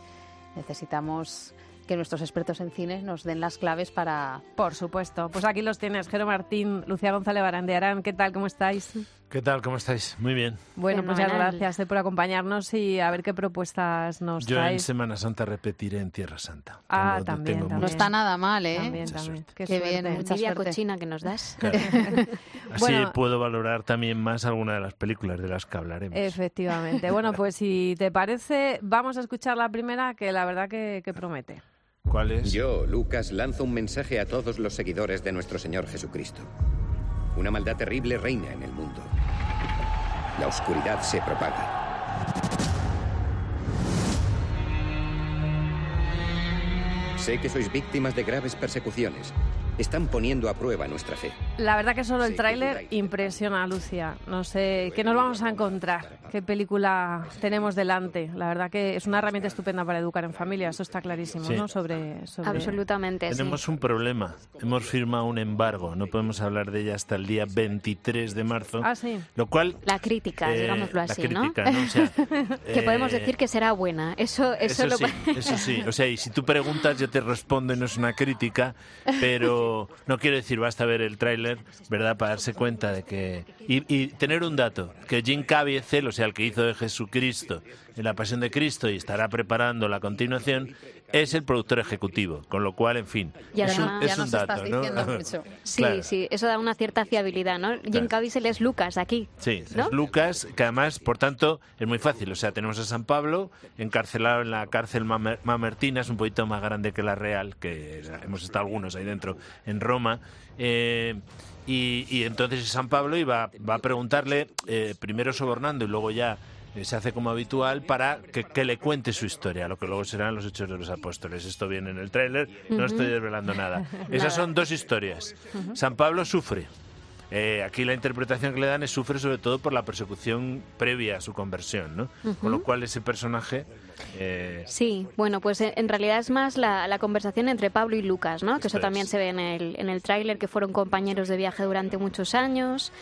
necesitamos que nuestros expertos en cine nos den las claves para... Por supuesto. Pues aquí los tienes, Jero Martín, Lucía González Barandearán. ¿Qué tal? ¿Cómo estáis? ¿Qué tal? ¿Cómo estáis? Muy bien. Bueno, muchas gracias eh, por acompañarnos y a ver qué propuestas nos Yo en Semana Santa repetiré en Tierra Santa. Ah, también, No está nada mal, ¿eh? También, también. Qué, bien, mucha suerte. cochina que nos das. [LAUGHS] Así puedo valorar también más alguna de las películas de las que hablaremos. Efectivamente. Bueno, pues si te parece, vamos a escuchar la primera que la verdad que, que promete. ¿Cuál es? Yo, Lucas, lanzo un mensaje a todos los seguidores de nuestro Señor Jesucristo. Una maldad terrible reina en el mundo. La oscuridad se propaga. Sé que sois víctimas de graves persecuciones, están poniendo a prueba nuestra fe. La verdad que solo el tráiler impresiona, Lucia. No sé, ¿qué nos vamos a encontrar? ¿Qué película tenemos delante? La verdad que es una herramienta estupenda para educar en familia, eso está clarísimo, ¿no? Sobre, Absolutamente, Tenemos un problema. Hemos firmado un embargo, no podemos hablar de ella hasta el día 23 de marzo. Ah, sí. Lo cual... La crítica, eh, digámoslo así, la ¿no? ¿no? O sea, [LAUGHS] que podemos eh, decir que será buena. Eso, eso, eso sí, [LAUGHS] eso sí. O sea, y si tú preguntas, yo te respondo y no es una crítica, pero no quiero decir, basta ver el tráiler, ¿verdad?, para darse cuenta de que... Y, tener un dato, que Jim Caviezel, o sea, el que hizo de Jesucristo en la Pasión de Cristo y estará preparando la continuación, es el productor ejecutivo, con lo cual, en fin, es un, dato, ¿no? [LAUGHS] Sí, sí, eso da una cierta fiabilidad, ¿no? Jim Caviezel es Lucas aquí. Sí, es Lucas, que además, por tanto, es muy fácil. O sea, tenemos a San Pablo encarcelado en la cárcel Mamertina, es un poquito más grande que la Real, que hemos estado algunos ahí dentro, en Roma. Eh, y, entonces San Pablo iba, va a preguntarle, eh, primero sobornando y luego ya se hace como habitual para que, le cuente su historia, lo que luego serán los hechos de los apóstoles. Esto viene en el tráiler, no estoy desvelando [LAUGHS] nada. Esas son dos historias. San Pablo sufre. Eh, aquí la interpretación que le dan es sufre sobre todo por la persecución previa a su conversión, ¿no? Con lo cual ese personaje... Eh, sí, bueno, pues en realidad es más la, conversación entre Pablo y Lucas, ¿no? Que eso también se ve en el, en el tráiler, que fueron compañeros de viaje durante muchos años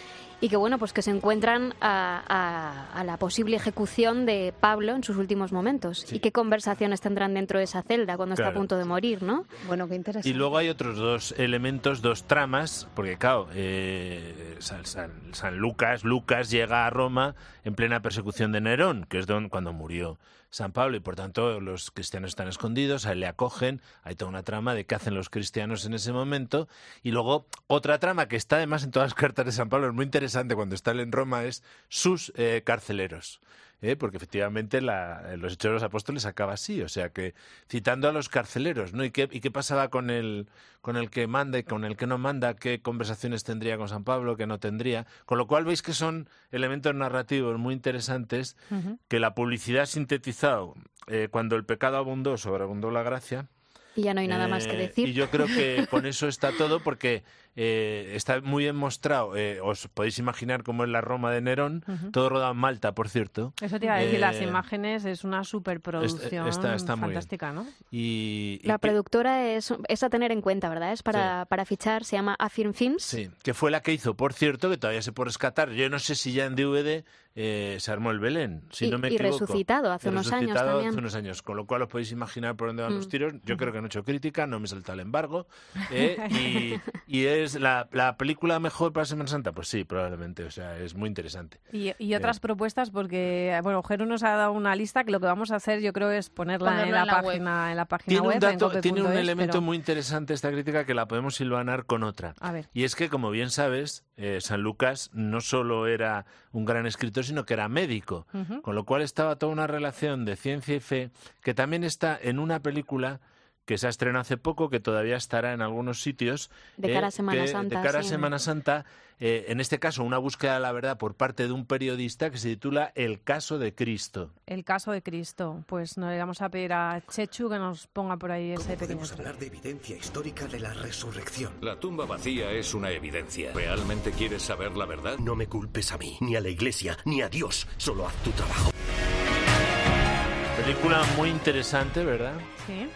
y que bueno pues que se encuentran a, la posible ejecución de Pablo en sus últimos momentos y qué conversaciones tendrán dentro de esa celda cuando está a punto de morir, ¿no? Bueno, qué interesante. Y luego hay otros dos elementos, dos tramas, porque claro, eh, San, Lucas, Lucas llega a Roma en plena persecución de Nerón, que es don, cuando murió San Pablo y por tanto los cristianos están escondidos, a él le acogen, hay toda una trama de qué hacen los cristianos en ese momento y luego otra trama que está además en todas las cartas de San Pablo, es muy interesante cuando está él en Roma, es sus eh, carceleros. ¿Eh? porque efectivamente la, los Hechos de los Apóstoles acaba así, o sea que citando a los carceleros, ¿no? ¿Y qué, y qué pasaba con el, con el que manda y con el que no manda? ¿Qué conversaciones tendría con San Pablo, qué no tendría? Con lo cual veis que son elementos narrativos muy interesantes que la publicidad ha sintetizado eh, cuando el pecado abundó, sobreabundó la gracia. Y ya no hay nada más que eh, decir. Y yo creo que con eso está todo, porque eh, está muy bien mostrado. Eh, os podéis imaginar cómo es la Roma de Nerón, todo rodado en Malta, por cierto. Eso te iba a decir, las eh, imágenes es una superproducción está, fantástica, ¿no? Y, la productora es, es, a tener en cuenta, ¿verdad? Es para, para fichar, se llama Affirm Films. Sí, que fue la que hizo, por cierto, que todavía se puede rescatar. Yo no sé si ya en DVD se armó el Belén, si y, no me y resucitado hace unos años también. hace unos años, con lo cual os podéis imaginar por dónde van los mm. tiros. Yo creo que no he hecho crítica, no me salta el embargo. [LAUGHS] y, y, es la, la película mejor para Semana Santa? Pues sí, probablemente. O sea, es muy interesante. Y, otras propuestas, porque, bueno, Jero nos ha dado una lista que lo que vamos a hacer, yo creo, es ponerla, en, la página, en la página tiene web. Un dato, tiene un elemento muy interesante esta crítica que la podemos silvanar con otra. A ver. Y es que, como bien sabes, eh, San Lucas no solo era un gran escritor, sino que era médico. Con lo cual estaba toda una relación de ciencia y fe que también está en una película que se ha estrenado hace poco, que todavía estará en algunos sitios. De cara a Semana Santa. De cara a Semana Santa, eh, en este caso, una búsqueda de la verdad por parte de un periodista que se titula El caso de Cristo. El caso de Cristo. Pues nos le vamos a pedir a Chechu que nos ponga por ahí ese pequeño. Podemos hablar de evidencia histórica de la resurrección. La tumba vacía es una evidencia. ¿Realmente quieres saber la verdad? No me culpes a mí, ni a la iglesia, ni a Dios. Solo haz tu trabajo. Película muy interesante, ¿verdad? Sí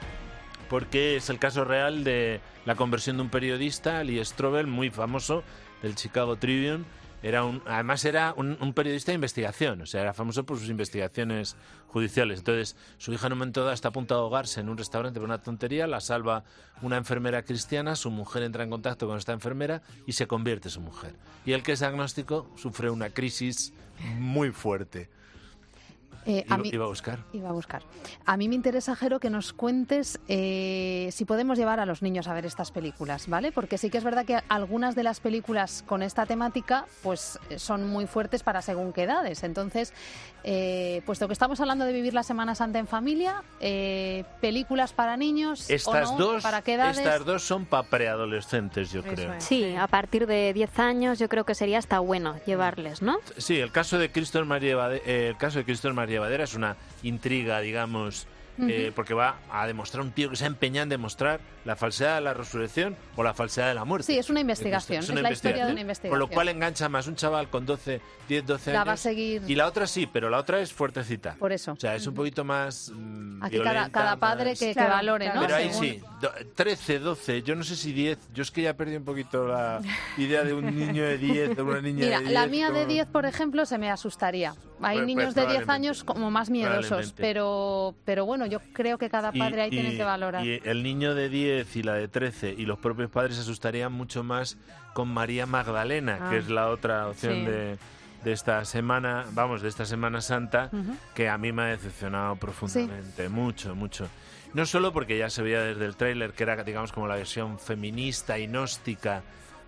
porque es el caso real de la conversión de un periodista, Lee Strobel, muy famoso, del Chicago Tribune. Era un, además era un, periodista de investigación, o sea, era famoso por sus investigaciones judiciales. Entonces, su hija en un momento dado está a punto de ahogarse en un restaurante por una tontería, la salva una enfermera cristiana, su mujer entra en contacto con esta enfermera y se convierte su mujer. Y el que es agnóstico sufre una crisis muy fuerte. Eh, a iba, a buscar. Iba a buscar. A mí me interesa, Jero, que nos cuentes eh, si podemos llevar a los niños a ver estas películas, ¿vale? Porque sí que es verdad que algunas de las películas con esta temática pues son muy fuertes para según qué edades. Entonces, eh, puesto que estamos hablando de vivir la Semana Santa en familia, películas para niños estas dos, ¿para qué edades? Estas dos son para preadolescentes, yo creo. Sí, a partir de 10 años yo creo que sería hasta bueno llevarles, ¿no? Sí, el caso de Cristo María, el caso de Cristo María es una intriga, digamos, eh, porque va a demostrar un tío que se ha empeñado en demostrar la falsedad de la resurrección o la falsedad de la muerte. Sí, es una investigación, es, la historia de una investigación. Con lo cual engancha más un chaval con 12, 10, 12 años. La va a seguir. Y la otra sí, pero la otra es fuertecita. Por eso. O sea, es un poquito más... Mm, Aquí cada, padre que, valore, ¿no? Pero ahí sí, 13, 12, yo no sé si 10, yo es que ya perdí un poquito la idea de un niño de 10, de una niña Mira, de 10. la mía de 10, por ejemplo, se me asustaría. Hay Pues- niños pues de 10 años como más miedosos, pero, pero bueno, yo creo que cada padre ahí tiene que valorar. y el niño de 10 y la de 13 y los propios padres se asustarían mucho más con María Magdalena, Ah. que es la otra opción Sí. de, de esta semana, vamos, de esta Semana Santa, que a mí me ha decepcionado profundamente, mucho, mucho. No solo porque ya se veía desde el tráiler que era, digamos, como la versión feminista y gnóstica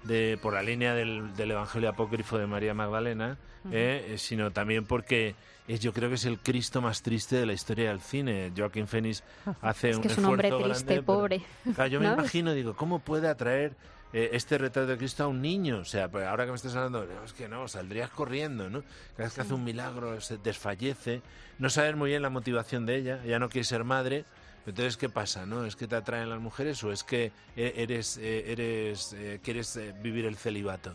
de, por la línea del, del Evangelio apócrifo de María Magdalena, Ujú. eh, sino también porque es, yo creo que es el Cristo más triste de la historia del cine. Joaquín Phoenix hace Es un que es un hombre esfuerzo triste, grande, pero- pobre. Claro, yo me ¿No? imagino, digo, ¿cómo puede atraer eh, este retrato de Cristo a un niño? O sea, pues ahora que me estás hablando, no, es que no, saldrías corriendo, ¿no? Cada vez que hace un milagro se desfallece, no sabes muy bien la motivación de ella, ella no quiere ser madre. Entonces, ¿qué pasa? ¿No? ¿Es que te atraen las mujeres o es que eh, eres, eh, eres eh, quieres vivir el celibato?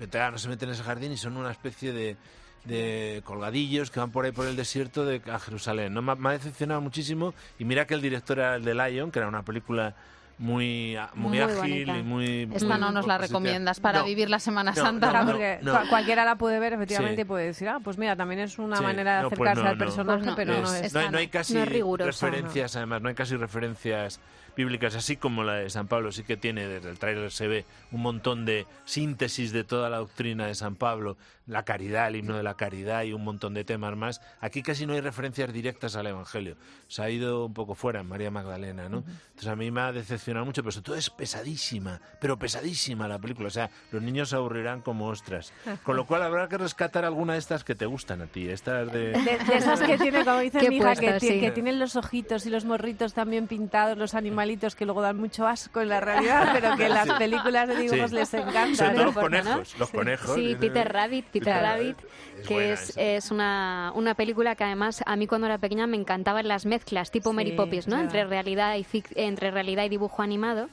Entonces, no se meten en ese jardín y son una especie de, de colgadillos que van por ahí por el desierto de, a Jerusalén. ¿no? Me, ha- me ha decepcionado muchísimo y mira que el director era el de Lion, que era una película muy, muy, Muy ágil bonita. y muy... Esta muy no nos la recomiendas para No, vivir la Semana no, Santa. no, Claro, no, porque cualquiera la puede ver efectivamente Sí. y puede decir, ah, pues mira, también es una Sí, manera de no, pues acercarse no, al personaje, Pues no, pero no Es- no, hay, no hay casi no es rigurosa, referencias, además, no hay casi referencias bíblicas, así como la de San Pablo sí que tiene, desde el tráiler se ve un montón de síntesis de toda la doctrina de San Pablo, la caridad, el himno de la caridad y un montón de temas más. Aquí casi no hay referencias directas al Evangelio. Se ha ido un poco fuera en María Magdalena, ¿no? Entonces a mí me ha decepcionado mucho, pero sobre todo es pesadísima, pero pesadísima la película. O sea, los niños se aburrirán como ostras. Con lo cual habrá que rescatar alguna de estas que te gustan a ti, estas de... De, de esas que tiene, como dice mi hija, que, sí. tienen los ojitos y los morritos también pintados, los animalitos que luego dan mucho asco en la realidad, pero que en las películas de dibujos Sí. les encantan. Sobre todo ¿no? los conejos, los conejos. Sí, Peter Rabbit, Peter Rabbit, es que es, es una, una película que además a mí cuando era pequeña me encantaban las mezclas, tipo Mary Poppins, ¿no? claro. Entre realidad y fic- entre realidad y dibujo animado.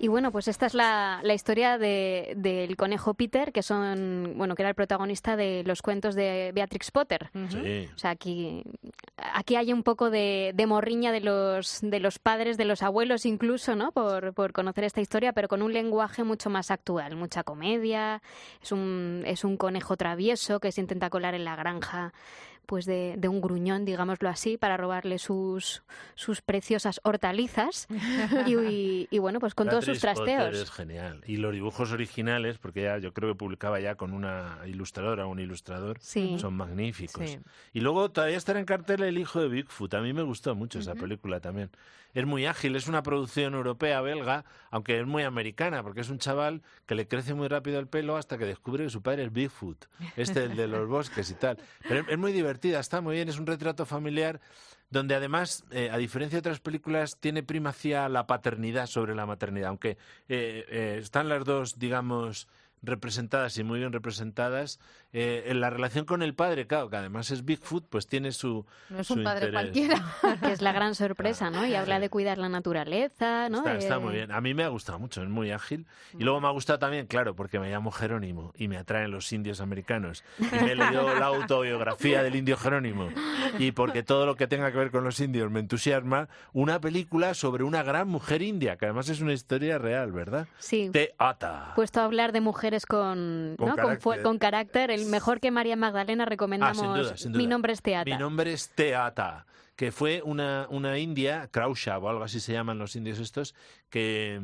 Y bueno, pues esta es la, la historia de- del conejo Peter, que son, bueno, que era el protagonista de los cuentos de Beatrix Potter. Sí. O sea, aquí, aquí hay un poco de, de morriña de los, de los padres, de los abuelos incluso, ¿no? Por, por conocer esta historia, pero con un lenguaje mucho más actual, mucha comedia. Es un, es un conejo travieso que se intenta colar en la granja pues de, de un gruñón, digámoslo así, para robarle sus, sus preciosas hortalizas y, y- y, bueno, pues con todos sus Potter trasteos. es genial. Y los dibujos originales, porque ya yo creo que publicaba ya con una ilustradora o un ilustrador, Sí. son magníficos. Sí. Y luego todavía estará en cartel El hijo de Bigfoot. A mí me gustó mucho esa película también. Es muy ágil, es una producción europea, belga, aunque es muy americana, porque es un chaval que le crece muy rápido el pelo hasta que descubre que su padre es Bigfoot, este el de los [LAUGHS] bosques y tal. Pero es- es muy divertida, está muy bien, es un retrato familiar donde además, eh, a diferencia de otras películas, tiene primacía la paternidad sobre la maternidad, aunque eh, eh, están las dos, digamos, representadas y muy bien representadas. Eh, en la relación con el padre, claro, que además es Bigfoot, pues tiene su. No es su un padre interés. cualquiera. [LAUGHS] que es la gran sorpresa, ¿no? Y habla de cuidar la naturaleza, ¿no? Está, está muy bien. A mí me ha gustado mucho, es muy ágil. Y luego me ha gustado también, claro, porque me llamo Jerónimo y me atraen los indios americanos. Y me he leído la autobiografía del indio Jerónimo. Y porque todo lo que tenga que ver con los indios me entusiasma, una película sobre una gran mujer india, que además es una historia real, ¿verdad? Sí. Teata. Puesto a hablar de mujeres con, Con ¿no? con, carácter. con carácter, el mejor que María Magdalena Ah, recomendamos. sin duda, sin duda. Mi nombre es Teata. Mi nombre es Teata, que fue una, una india, Krausha o algo así se llaman los indios estos, que,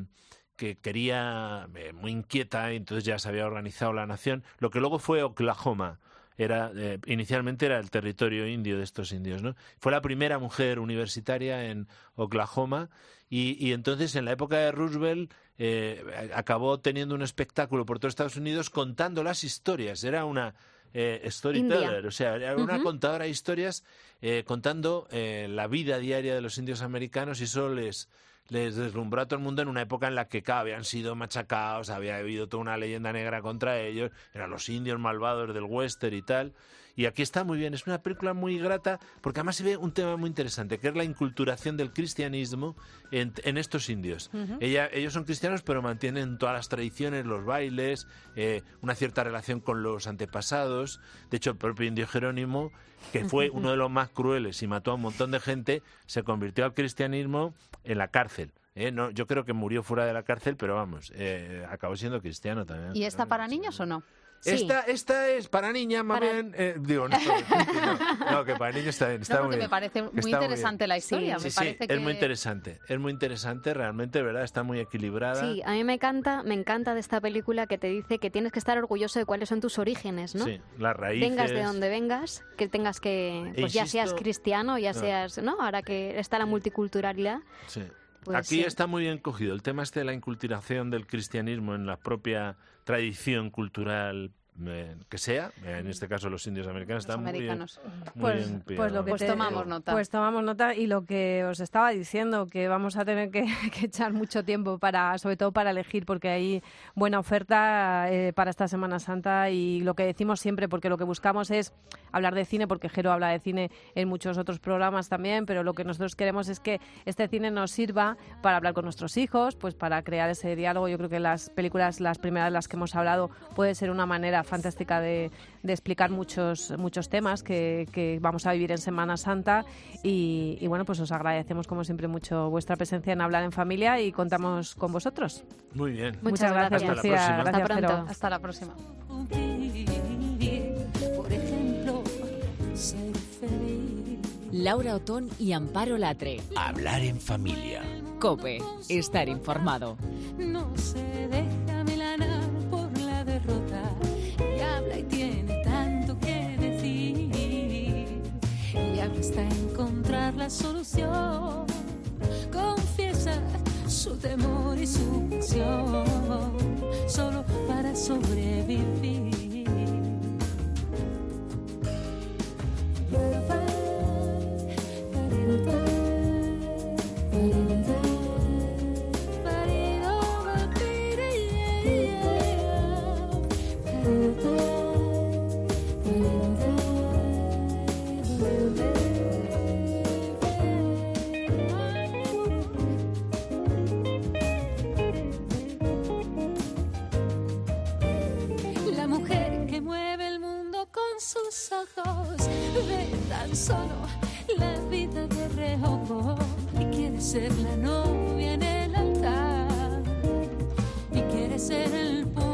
que quería, eh, muy inquieta, y entonces ya se había organizado la nación, lo que luego fue Oklahoma. Era, eh, inicialmente era el territorio indio de estos indios, ¿no? Fue la primera mujer universitaria en Oklahoma y, y entonces en la época de Roosevelt eh, acabó teniendo un espectáculo por todo Estados Unidos contando las historias. Era una eh, storyteller, India. o sea, era una contadora de historias eh, contando eh, la vida diaria de los indios americanos y eso les, les deslumbró a todo el mundo en una época en la que claro, habían sido machacados, había habido toda una leyenda negra contra ellos, eran los indios malvados del western y tal. Y aquí está muy bien, es una película muy grata porque además se ve un tema muy interesante, que es la inculturación del cristianismo en, estos indios. Ella, ellos son cristianos pero mantienen todas las tradiciones, los bailes, eh, una cierta relación con los antepasados. De hecho, el propio indio Jerónimo, que fue uno de los más crueles y mató a un montón de gente, se convirtió al cristianismo en la cárcel. Eh, no, yo creo que murió fuera de la cárcel, pero vamos, eh, acabó siendo cristiano también. ¿Y está para niños o no? Esta, esta es para niñas, más bien. [LAUGHS] Eh, digo, no, no, que para niños está bien. Está muy me parece muy interesante la historia. Sí, me sí, parece es muy interesante. Es muy interesante, realmente, ¿verdad? Está muy equilibrada. Sí, a mí me encanta, me encanta de esta película que te dice que tienes que estar orgulloso de cuáles son tus orígenes, ¿no? Sí, las raíces. Vengas de donde vengas, que tengas que. Pues ya seas cristiano, ya seas. ¿No? Ahora que está la multiculturalidad. Sí. Pues Aquí está muy bien cogido el tema este de la inculturación del cristianismo en la propia tradición cultural que sea, en este caso los indios americanos están muy bien, pues, pues, lo que pues tomamos nota. Pues tomamos nota y lo que os estaba diciendo, que vamos a tener [LAUGHS] que, echar mucho tiempo para, sobre todo para elegir, porque hay buena oferta eh, para esta Semana Santa y lo que decimos siempre, porque lo que buscamos es hablar de cine, porque Jero habla de cine en muchos otros programas también, pero lo que nosotros queremos es que este cine nos sirva para hablar con nuestros hijos, pues para crear ese diálogo. Yo creo que las películas, las primeras de las que hemos hablado, puede ser una manera fantástica de, explicar muchos, muchos temas que, vamos a vivir en Semana Santa y, bueno, pues os agradecemos como siempre mucho vuestra presencia en Hablar en Familia y contamos con vosotros. Muy bien. Muchas, gracias, Hasta la próxima. Hasta pronto. Hasta la próxima. Laura Otón y Amparo Latre. Hablar en familia. Cope, estar informado. No se la solución. Confiesa su temor y su pasión solo para sobrevivir. ve tan solo la vida de reojo y quiere ser la novia en el altar y quiere ser el poder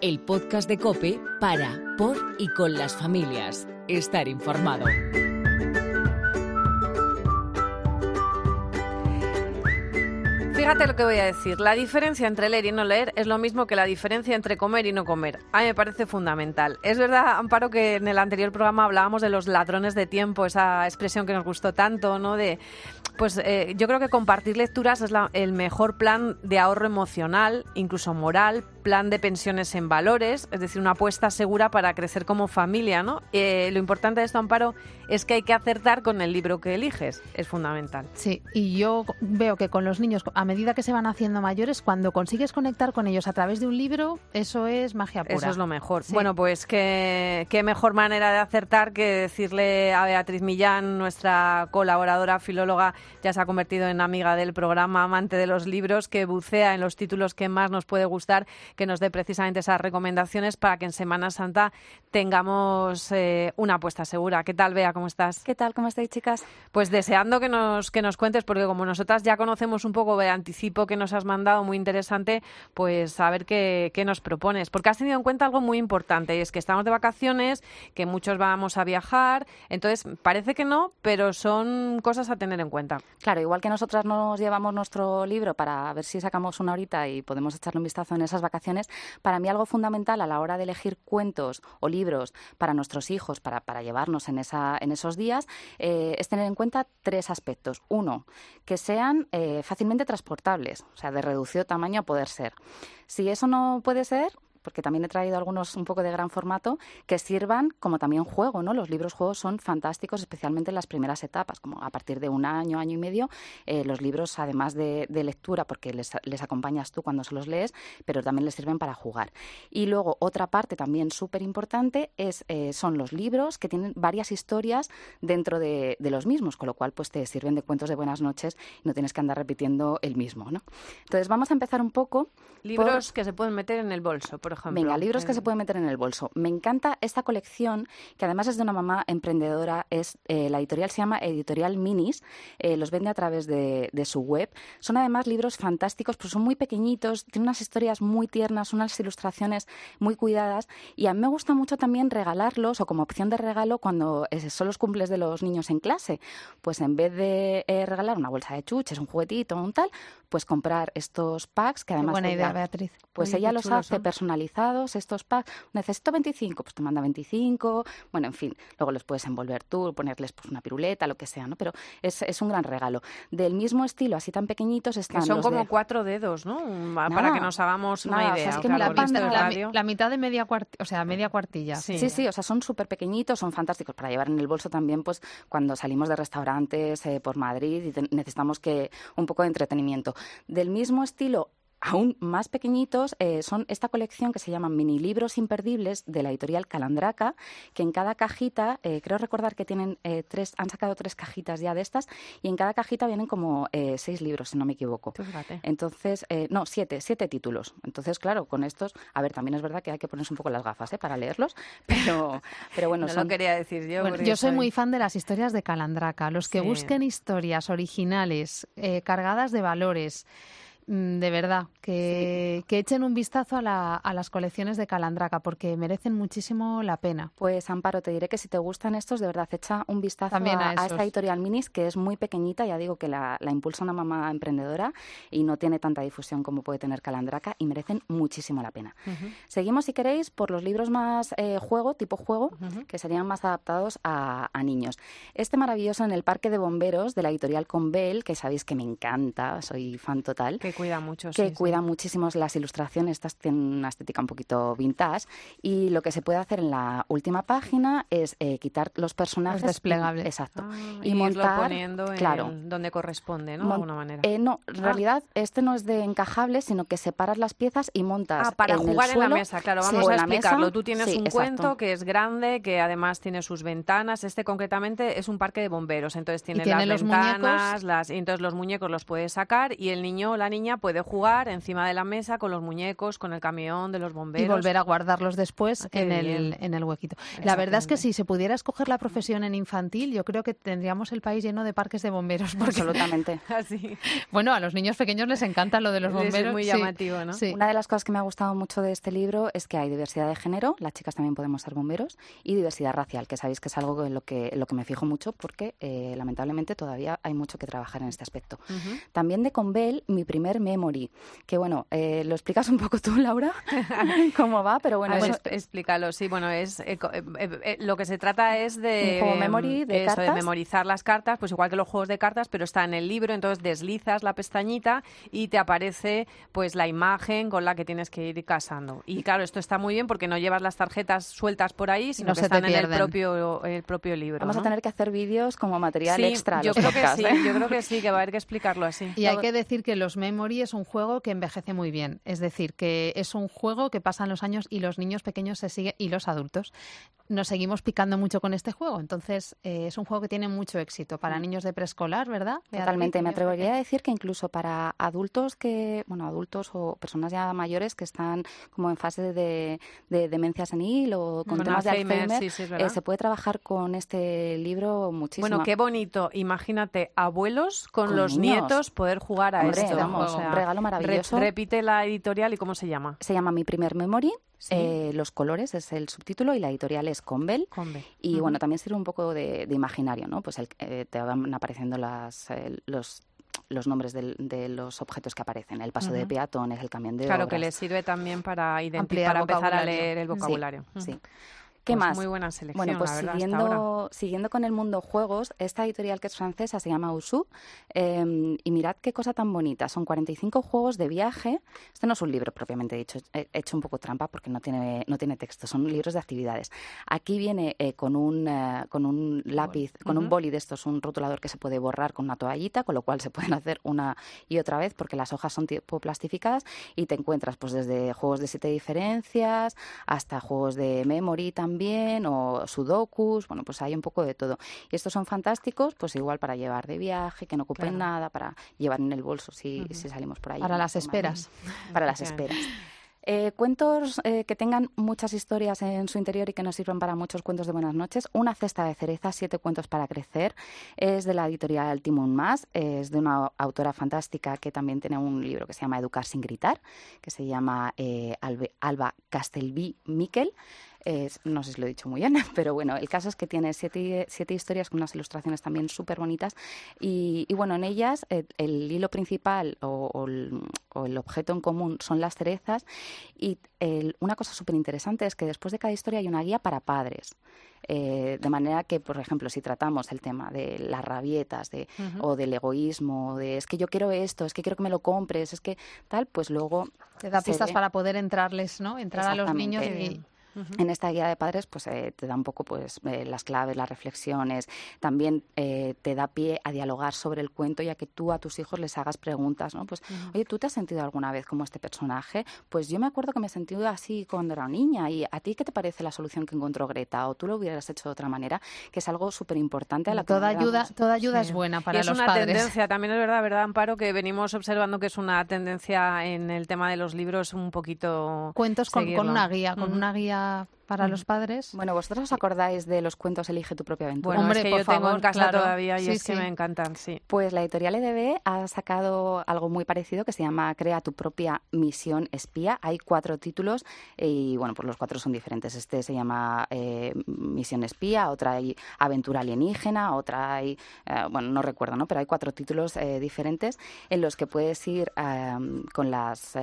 El podcast de Cope para, por y con las familias. Estar informado. Fíjate lo que voy a decir. La diferencia entre leer y no leer es lo mismo que la diferencia entre comer y no comer. A mí me parece fundamental. Es verdad, Amparo, que en el anterior programa hablábamos de los ladrones de tiempo, esa expresión que nos gustó tanto, ¿no? De pues eh, yo creo que compartir lecturas es el mejor plan de ahorro emocional, incluso moral, plan de pensiones en valores, es decir, una apuesta segura para crecer como familia, ¿no? Eh, lo importante de esto, Amparo, es que hay que acertar con el libro que eliges, es fundamental. Sí, y yo veo que con los niños, a medida que se van haciendo mayores, cuando consigues conectar con ellos a través de un libro, eso es magia pura. Eso es lo mejor. Bueno, pues qué, qué mejor manera de acertar que decirle a Beatriz Millán, nuestra colaboradora filóloga, ya se ha convertido en amiga del programa, amante de los libros, que bucea en los títulos que más nos puede gustar, que nos dé precisamente esas recomendaciones para que en Semana Santa tengamos eh, una apuesta segura. ¿Qué tal, Bea? ¿Cómo estás? ¿Qué tal? ¿Cómo estáis, chicas? Pues deseando que nos, que nos cuentes, porque como nosotras ya conocemos un poco de anticipo que nos has mandado, muy interesante, pues a ver qué, qué nos propones. Porque has tenido en cuenta algo muy importante, y es que estamos de vacaciones, que muchos vamos a viajar, entonces parece que no, pero son cosas a tener en cuenta. Claro, igual que nosotras nos llevamos nuestro libro para ver si sacamos una horita y podemos echarle un vistazo en esas vacaciones, para mí algo fundamental a la hora de elegir cuentos o libros para nuestros hijos, para, para llevarnos en, esa, en esos días, eh, es tener en cuenta tres aspectos. Uno, que sean eh, fácilmente transportables, o sea, de reducido tamaño a poder ser. Si eso no puede ser, porque también he traído algunos un poco de gran formato, que sirvan como también juego, ¿no? Los libros juegos son fantásticos, especialmente en las primeras etapas, como a partir de un año, año y medio, eh, los libros, además de, lectura, porque les, acompañas tú cuando se los lees, pero también les sirven para jugar. Y luego, otra parte también súper importante es, eh, son los libros que tienen varias historias dentro de, de, los mismos, con lo cual pues te sirven de cuentos de buenas noches y no tienes que andar repitiendo el mismo, ¿no? Entonces, vamos a empezar un poco... Libros que se pueden meter en el bolso, Venga, libros que se pueden meter en el bolso. Me encanta esta colección, que además es de una mamá emprendedora. Es eh, La editorial se llama Editorial Minis. Eh, los vende a través de, su web. Son además libros fantásticos, pero son muy pequeñitos. Tienen unas historias muy tiernas, unas ilustraciones muy cuidadas. Y a mí me gusta mucho también regalarlos o como opción de regalo cuando eh, son los cumples de los niños en clase. Pues en vez de regalar una bolsa de chuches, un juguetito, un tal, pues comprar estos packs que además... buena idea, Beatriz. Pues ella los hace personalizados, estos packs. Necesito 25, pues te manda 25. Bueno, en fin, luego los puedes envolver tú, ponerles pues una piruleta, lo que sea, ¿no? Pero es, es un gran regalo. Del mismo estilo, así tan pequeñitos, están que son como cuatro dedos, ¿no? Para que nos hagamos una idea. la, mitad de media cuartilla, o sea, media cuartilla. Sí, sí, o sea, son súper pequeñitos, son fantásticos para llevar en el bolso también, pues cuando salimos de restaurantes eh, por Madrid y necesitamos que un poco de entretenimiento. Del mismo estilo, aún más pequeñitos eh, son esta colección que se llaman mini libros imperdibles de la editorial Calandraca, que en cada cajita, eh, creo recordar que tienen eh, tres, han sacado tres cajitas ya de estas, y en cada cajita vienen como seis libros, si no me equivoco. Entonces, no, siete, siete títulos. Entonces, claro, con estos, a ver, también es verdad que hay que ponerse un poco las gafas para leerlos, [LAUGHS] pero, pero bueno, no lo quería decir yo. yo soy muy fan de las historias de Calandraca. Los que busquen historias originales, cargadas de valores, de verdad, que, que echen un vistazo a, a, las colecciones de Calandraca porque merecen muchísimo la pena. Pues Amparo, te diré que si te gustan estos, de verdad, echa un vistazo También a, esta editorial Minis, que es muy pequeñita, ya digo que la, la, impulsa una mamá emprendedora y no tiene tanta difusión como puede tener Calandraca y merecen muchísimo la pena. Seguimos, si queréis, por los libros más eh, juego, tipo juego, que serían más adaptados a, a, niños. Este maravilloso en el Parque de Bomberos de la editorial Conbel, que sabéis que me encanta, soy fan total cuida mucho. Que cuida muchísimo las ilustraciones, estas tienen una estética un poquito vintage. Y lo que se puede hacer en la última página es eh, quitar los personajes. desplegables. Exacto. Ah, y, montar. poniendo claro, donde corresponde, ¿no? de alguna manera. Eh, no, en ah. realidad este no es de encajable, sino que separas las piezas y montas. Ah, para jugar en la mesa, claro, vamos a explicarlo. Tú tienes un cuento que es grande, que además tiene sus ventanas. Este concretamente es un parque de bomberos, entonces tiene, las los ventanas, las, y entonces los muñecos los puedes sacar y el niño o la niña puede jugar encima de la mesa con los muñecos, con el camión de los bomberos. Y volver a guardarlos después ah, en el, en el huequito. La verdad es que si se pudiera escoger la profesión en infantil, yo creo que tendríamos el país lleno de parques de bomberos. Absolutamente. [LAUGHS] Así. Bueno, a los niños pequeños les encanta lo de los bomberos. Es muy llamativo, ¿no? Una de las cosas que me ha gustado mucho de este libro es que hay diversidad de género, las chicas también podemos ser bomberos, y diversidad racial, que sabéis que es algo en lo que, lo que me fijo mucho porque eh, lamentablemente todavía hay mucho que trabajar en este aspecto. También de Conbel, mi primer memory, que bueno, eh, lo explicas un poco tú, Laura, [LAUGHS] cómo va, pero bueno, explícalo, sí, bueno, es eh, eh, lo que se trata es de, como memory, de, de memorizar las cartas, pues igual que los juegos de cartas, pero está en el libro, entonces deslizas la pestañita y te aparece pues la imagen con la que tienes que ir casando. Y claro, esto está muy bien porque no llevas las tarjetas sueltas por ahí, sino que están en el propio el propio libro. Vamos a tener que hacer vídeos como material extra. Yo creo que sí, yo creo que sí, que va a haber que explicarlo así. Y hay que decir que los memories Es un juego que envejece muy bien. Es decir, que es un juego que pasan los años y los niños pequeños se siguen y los adultos nos seguimos picando mucho con este juego. Entonces, eh, es un juego que tiene mucho éxito para mm. niños de preescolar, ¿verdad? Totalmente. Me atrevería a decir que incluso para adultos que, bueno, adultos o personas ya mayores que están como en fase de, demencia senil o con temas de Alzheimer, eh, se puede trabajar con este libro muchísimo. Bueno, qué bonito. Imagínate abuelos con, los nietos poder jugar a esto. Regalo maravilloso. repite la editorial y cómo se llama. Se llama Mi primer memory eh, los colores es el subtítulo y la editorial es Convel. Y bueno, también sirve un poco de, imaginario, ¿no? Pues eh, te van apareciendo las, eh, los los nombres de, los objetos que aparecen. El paso de peatones, el camión de Claro, que le sirve también para, para empezar a leer el vocabulario. sí. ¿Qué pues más? Muy buena selección. Bueno, pues siguiendo, siguiendo con el mundo juegos, esta editorial que es francesa se llama Usu. Em, y mirad qué cosa tan bonita. Son 45 juegos de viaje. Este no es un libro propiamente dicho, he hecho un poco trampa porque no tiene, no tiene texto, son libros de actividades. Aquí viene eh, con, un, eh, con un lápiz, con un boli de estos, un rotulador que se puede borrar con una toallita, con lo cual se pueden [LAUGHS] hacer una y otra vez porque las hojas son tipo plastificadas y te encuentras pues desde juegos de siete diferencias hasta juegos de memory también también, o sudokus, bueno, pues hay un poco de todo. Y estos son fantásticos, pues igual para llevar de viaje, que no ocupen nada, para llevar en el bolso si, si salimos por ahí. Para las esperas. Para las esperas. Eh, cuentos eh, que tengan muchas historias en su interior y que nos sirvan para muchos cuentos de buenas noches. Una cesta de cerezas, siete cuentos para crecer. Es de la editorial Timón Más. Es de una autora fantástica que también tiene un libro que se llama Educar sin gritar, que se llama eh, Alba Castelví Miquel no sé si lo he dicho muy bien, [LAUGHS] pero bueno, el caso es que tiene siete, siete historias con unas ilustraciones también súper bonitas y, bueno, en ellas el, hilo principal o, el, objeto en común son las cerezas y una cosa súper interesante es que después de cada historia hay una guía para padres. Eh, de manera que, por ejemplo, si tratamos el tema de las rabietas de, o del egoísmo, de es que yo quiero esto, es que quiero que me lo compres, es que tal, pues luego... Te da pistas para poder entrarles, ¿no? Entrar a los niños y en esta guía de padres, pues eh, te da un poco pues eh, las claves, las reflexiones. También eh, te da pie a dialogar sobre el cuento, ya que tú a tus hijos les hagas preguntas, ¿no? Pues, oye, ¿tú te has sentido alguna vez como este personaje? Pues yo me acuerdo que me he sentido así cuando era niña. ¿Y a ti qué te parece la solución que encontró Greta? ¿O tú lo hubieras hecho de otra manera? Que es algo súper importante a la toda ayuda Toda ayuda es buena para es los una padres. tendencia, también es verdad, ¿verdad, Amparo? Que venimos observando que es una tendencia en el tema de los libros un poquito... Cuentos con, una guía, con una guía 아, para los padres. Bueno, ¿vosotros os acordáis de los cuentos Elige tu propia aventura? Bueno, Hombre, que yo tengo en casa todavía y es que me encantan, sí. Pues la editorial EDB ha sacado algo muy parecido que se llama Crea tu propia misión espía. Hay cuatro títulos y, bueno, pues los cuatro son diferentes. Este se llama eh, Misión espía, otra hay Aventura alienígena, otra hay, eh, bueno, no recuerdo, ¿no? Pero hay cuatro títulos eh, diferentes en los que puedes ir con, las,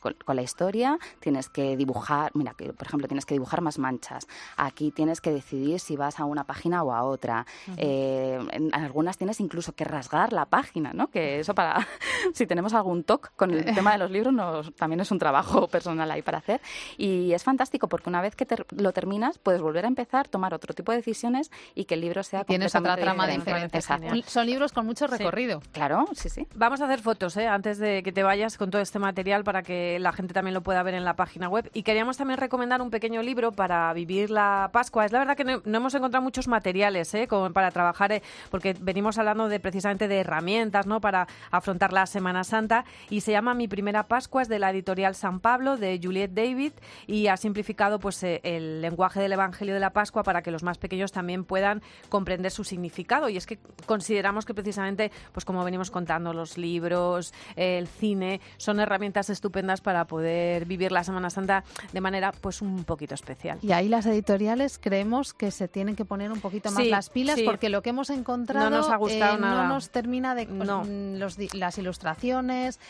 con, la historia, tienes que dibujar, mira, que, por ejemplo, tienes que dibujar manchas. Aquí tienes que decidir si vas a una página o a otra. Eh, en algunas tienes incluso que rasgar la página, ¿no? Que eso para, [LAUGHS] si tenemos algún toque con el tema de los libros, nos, también es un trabajo [LAUGHS] personal ahí para hacer. Y es fantástico porque una vez que lo terminas, puedes volver a empezar, tomar otro tipo de decisiones y que el libro sea Tienes otra trama diferente. Son libros con mucho recorrido. Claro, sí, sí. Vamos a hacer fotos, ¿eh? Antes de que te vayas con todo este material para que la gente también lo pueda ver en la página web. Y queríamos también recomendar un pequeño libro para vivir la Pascua. Es la verdad que no, hemos encontrado muchos materiales ¿eh? Como para trabajar, eh, porque venimos hablando de precisamente de herramientas ¿no? para afrontar la Semana Santa y se llama Mi primera Pascua, es de la editorial San Pablo, de Juliette David y ha simplificado pues eh, el lenguaje del Evangelio de la Pascua para que los más pequeños también puedan comprender su significado. Y es que consideramos que precisamente, pues como venimos contando, los libros, el cine, son herramientas estupendas para poder vivir la Semana Santa de manera pues un poquito especial. Y ahí las editoriales creemos que se tienen que poner un poquito más las pilas porque lo que hemos encontrado no nos, ha gustado eh, no nos termina de mm, las ilustraciones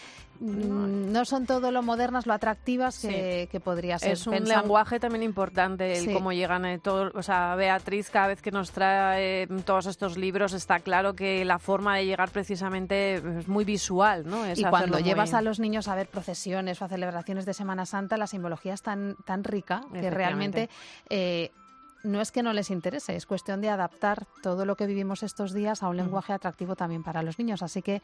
mm, no. son todo lo modernas, lo atractivas que, podría ser. Es un lenguaje también importante el cómo llegan eh, todos, o sea, Beatriz cada vez que nos trae eh, todos estos libros está claro que la forma de llegar precisamente es muy visual, ¿no? y cuando llevas a los niños a ver procesiones o a celebraciones de Semana Santa, la simbología es tan, tan rica que realmente eh, no es que no les interese, es cuestión de adaptar todo lo que vivimos estos días a un lenguaje atractivo también para los niños. Así que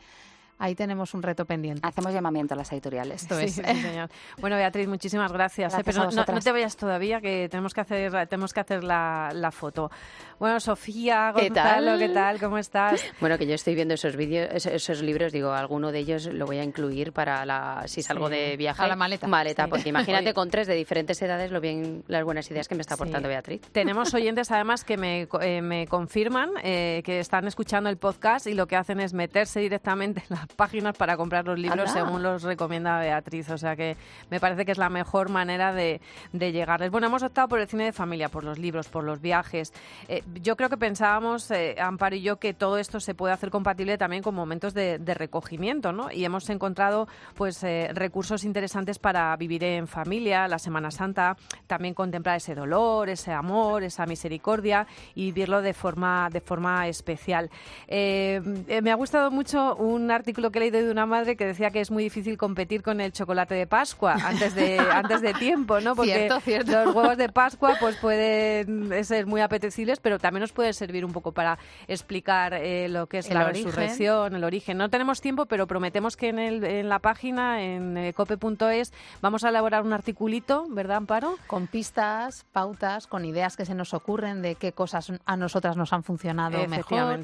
Ahí tenemos un reto pendiente. Hacemos llamamiento a las editoriales. Esto es. señor. [LAUGHS] Bueno, Beatriz, muchísimas gracias. ¿eh? pero no, te vayas todavía, que tenemos que hacer, tenemos que hacer la, la foto. Bueno, Sofía, ¿qué tal? ¿Qué tal? ¿Cómo estás? [LAUGHS] Bueno, que yo estoy viendo esos vídeos, esos, libros, digo, alguno de ellos lo voy a incluir para la, si salgo de viaje. A la maleta. Maleta, porque [LAUGHS] imagínate con tres de diferentes edades lo bien, las buenas ideas que me está aportando Beatriz. Tenemos oyentes además que me, eh, me confirman eh, que están escuchando el podcast y lo que hacen es meterse directamente en las páginas para comprar los libros según los recomienda Beatriz. O sea que me parece que es la mejor manera de, de llegarles. Bueno, hemos optado por el cine de familia, por los libros, por los viajes. Eh, yo creo que pensábamos, eh, Amparo y yo, que todo esto se puede hacer compatible también con momentos de, recogimiento, ¿no? Y hemos encontrado pues eh, recursos interesantes para vivir en familia, la Semana Santa, también contemplar ese dolor, ese amor, esa misericordia y vivirlo de forma, de forma especial. me ha gustado mucho un artículo que he leído de una madre que decía que es muy difícil competir con el chocolate de Pascua antes de, [LAUGHS] antes de tiempo, ¿no? Porque los huevos de Pascua pues pueden ser muy apetecibles, pero también nos puede servir un poco para explicar eh, lo que es la resurrección, el origen. No tenemos tiempo, pero prometemos que en, el, en la página, en eh, cope.es, vamos a elaborar un articulito, ¿verdad, Amparo? Con pistas, pautas, con ideas que se nos ocurren de qué cosas a nosotras nos han funcionado mejor.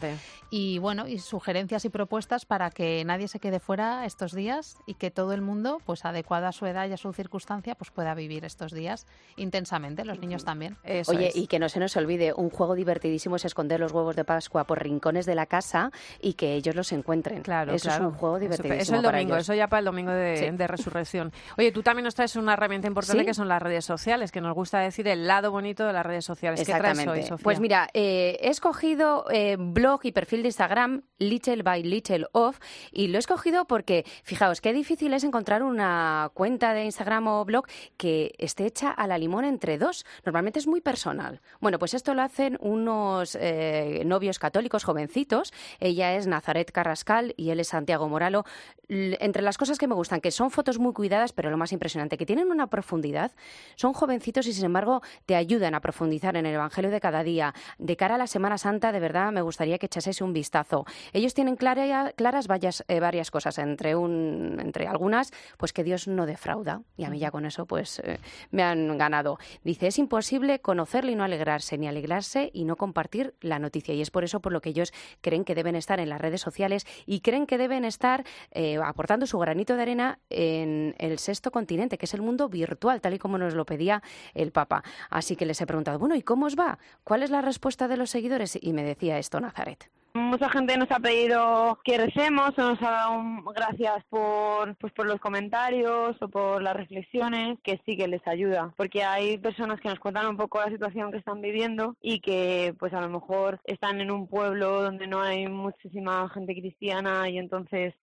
Y bueno, y sugerencias y propuestas para que nadie se quede fuera estos días y que todo el mundo, pues adecuado a su edad y a su circunstancia, pues pueda vivir estos días intensamente, los niños también. Oye, y que no se nos olvide, un juego divertidísimo es esconder los huevos de Pascua por rincones de la casa y que ellos los encuentren. Claro, eso es un juego divertidísimo. Eso, el domingo, eso ya para el domingo de, resurrección. Oye, tú también nos traes una herramienta importante que son las redes sociales, que nos gusta decir el lado bonito de las redes sociales. ¿Qué traes hoy, Sofía? Pues mira, eh, he escogido eh, blog y perfil de Instagram Little by Little Off y lo he escogido porque, fijaos, qué difícil es encontrar una cuenta de Instagram o blog que esté hecha a la limón entre dos. Normalmente es muy personal. Bueno, pues esto lo hacen unos eh, novios católicos jovencitos. Ella es Nazaret Carrascal y él es Santiago Moralo. Entre las cosas que me gustan, que son fotos muy cuidadas, pero lo más impresionante, que tienen una profundidad. Son jovencitos y, sin embargo, te ayudan a profundizar en el Evangelio de cada día. De cara a la Semana Santa, de verdad, me gustaría que echaseis un vistazo. Ellos tienen claras varias, eh, varias cosas, entre, un, entre algunas, pues que Dios no defrauda. Y a mí ya con eso, pues eh, me han ganado. Dice, es imposible conocerle y no alegrarse, ni alegrarse y no compartir la noticia. Y es por eso por lo que ellos creen que deben estar en las redes sociales y creen que deben estar eh, aportando su granito de arena en el sexto continente, que es el mundo virtual, tal y como nos lo pedía el Papa. Así que les he preguntado, bueno, ¿y cómo os va? ¿Cuál es la respuesta de los seguidores? Y me decía esto Nazaret. Mucha gente nos ha pedido que recemos, o nos ha dado gracias por, pues por los comentarios o por las reflexiones, que sí que les ayuda, porque hay personas que nos cuentan un poco la situación que están viviendo y que pues a lo mejor están en un pueblo donde no hay muchísima gente cristiana y entonces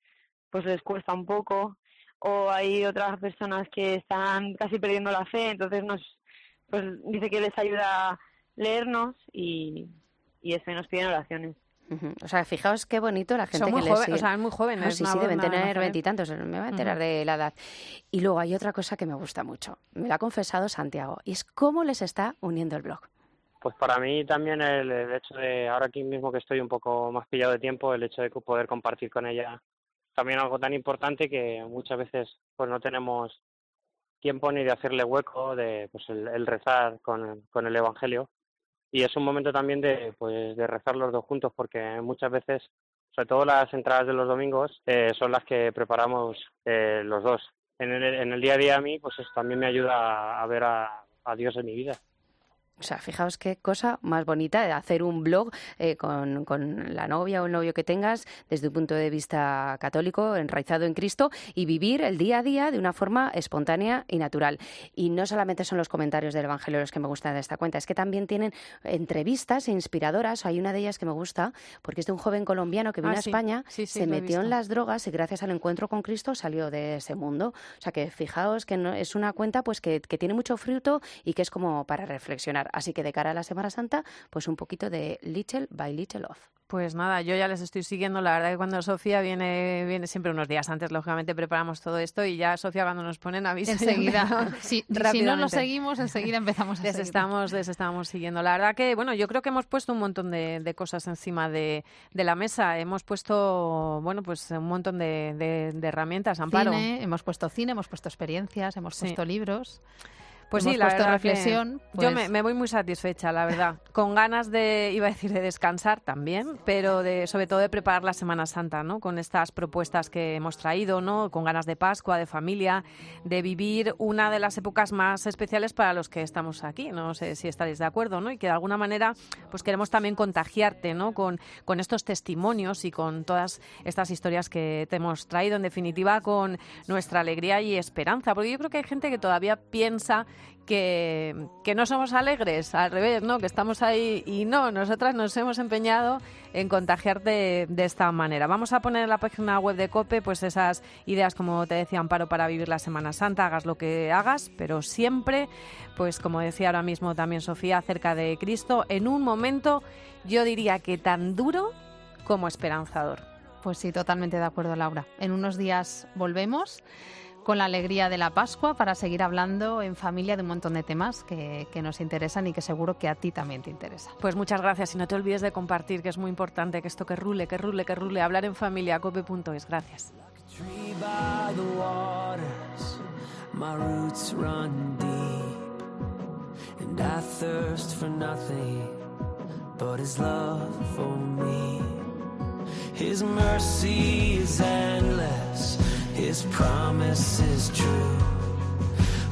pues les cuesta un poco o hay otras personas que están casi perdiendo la fe, entonces nos pues dice que les ayuda leernos y, y eso, y nos piden oraciones. O sea, fijaos qué bonito la gente Son muy que joven, O sea, muy jóvenes. sí, sí, deben tener veintitantos, me voy a enterar de la edad. Y luego hay otra cosa que me gusta mucho. Me lo ha confesado Santiago, y es cómo les está uniendo el blog. Pues para mí también el, hecho de, ahora aquí mismo que estoy un poco más pillado de tiempo, el hecho de poder compartir con ella también algo tan importante que muchas veces pues no tenemos tiempo ni de hacerle hueco de pues el, rezar con, con el Evangelio y es un momento también de, pues, de rezar los dos juntos porque muchas veces, sobre todo las entradas de los domingos, eh, son las que preparamos eh, los dos. En el, en el día a día a mí, pues también me ayuda a, ver a Dios en mi vida. O sea, fijaos qué cosa más bonita de hacer un blog eh, con, con, la novia o el novio que tengas desde un punto de vista católico, enraizado en Cristo, y vivir el día a día de una forma espontánea y natural. Y no solamente son los comentarios del Evangelio los que me gustan de esta cuenta, es que también tienen entrevistas inspiradoras. Hay una de ellas que me gusta porque es de un joven colombiano que vino ah, a España, se metió en las drogas y gracias al encuentro con Cristo salió de ese mundo. O sea que fijaos que no, es una cuenta pues que, que tiene mucho fruto y que es como para reflexionar. Así que de cara a la Semana Santa, pues un poquito de Little by Little Off. Pues nada, yo ya les estoy siguiendo. La verdad que cuando Sofía viene, viene siempre unos días antes, lógicamente preparamos todo esto y ya Sofía cuando nos ponen aviso. Enseguida, [LAUGHS] si, si, no lo seguimos, enseguida empezamos a les estamos, les estamos siguiendo. La verdad que, bueno, yo creo que hemos puesto un montón de, cosas encima de, la mesa. Hemos puesto, bueno, pues un montón de, herramientas, Amparo. hemos puesto cine, hemos puesto experiencias, hemos puesto libros. Pues sí, la reflexión. Yo pues me, voy muy satisfecha, la verdad. Con ganas de, iba a decir, de descansar también, pero de, sobre todo de preparar la Semana Santa, ¿no? Con estas propuestas que hemos traído, ¿no? Con ganas de Pascua, de familia, de vivir una de las épocas más especiales para los que estamos aquí. No sé si estaréis de acuerdo, ¿no? Y que de alguna manera, pues queremos también contagiarte, ¿no? Con, con estos testimonios y con todas estas historias que te hemos traído, en definitiva, con nuestra alegría y esperanza. Porque yo creo que hay gente que todavía piensa que, no somos alegres, al revés, ¿no? Que estamos ahí y no, nosotras nos hemos empeñado en contagiarte de, esta manera. Vamos a poner en la página web de COPE pues esas ideas, como te decía Amparo, para vivir la Semana Santa, hagas lo que hagas, pero siempre, pues como decía ahora mismo también Sofía, acerca de Cristo, en un momento yo diría que tan duro como esperanzador. Pues sí, totalmente de acuerdo, Laura. En unos días volvemos con la alegría de la Pascua para seguir hablando en familia de un montón de temas que, nos interesan y que seguro que a ti también te interesa. Pues muchas gracias y no te olvides de compartir, que es muy importante, que esto que rule, que rule, que rule, hablar en familia, cope.es. Gracias. His His promise is true.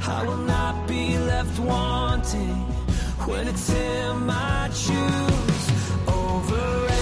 I will not be left wanting when it's Him I choose over.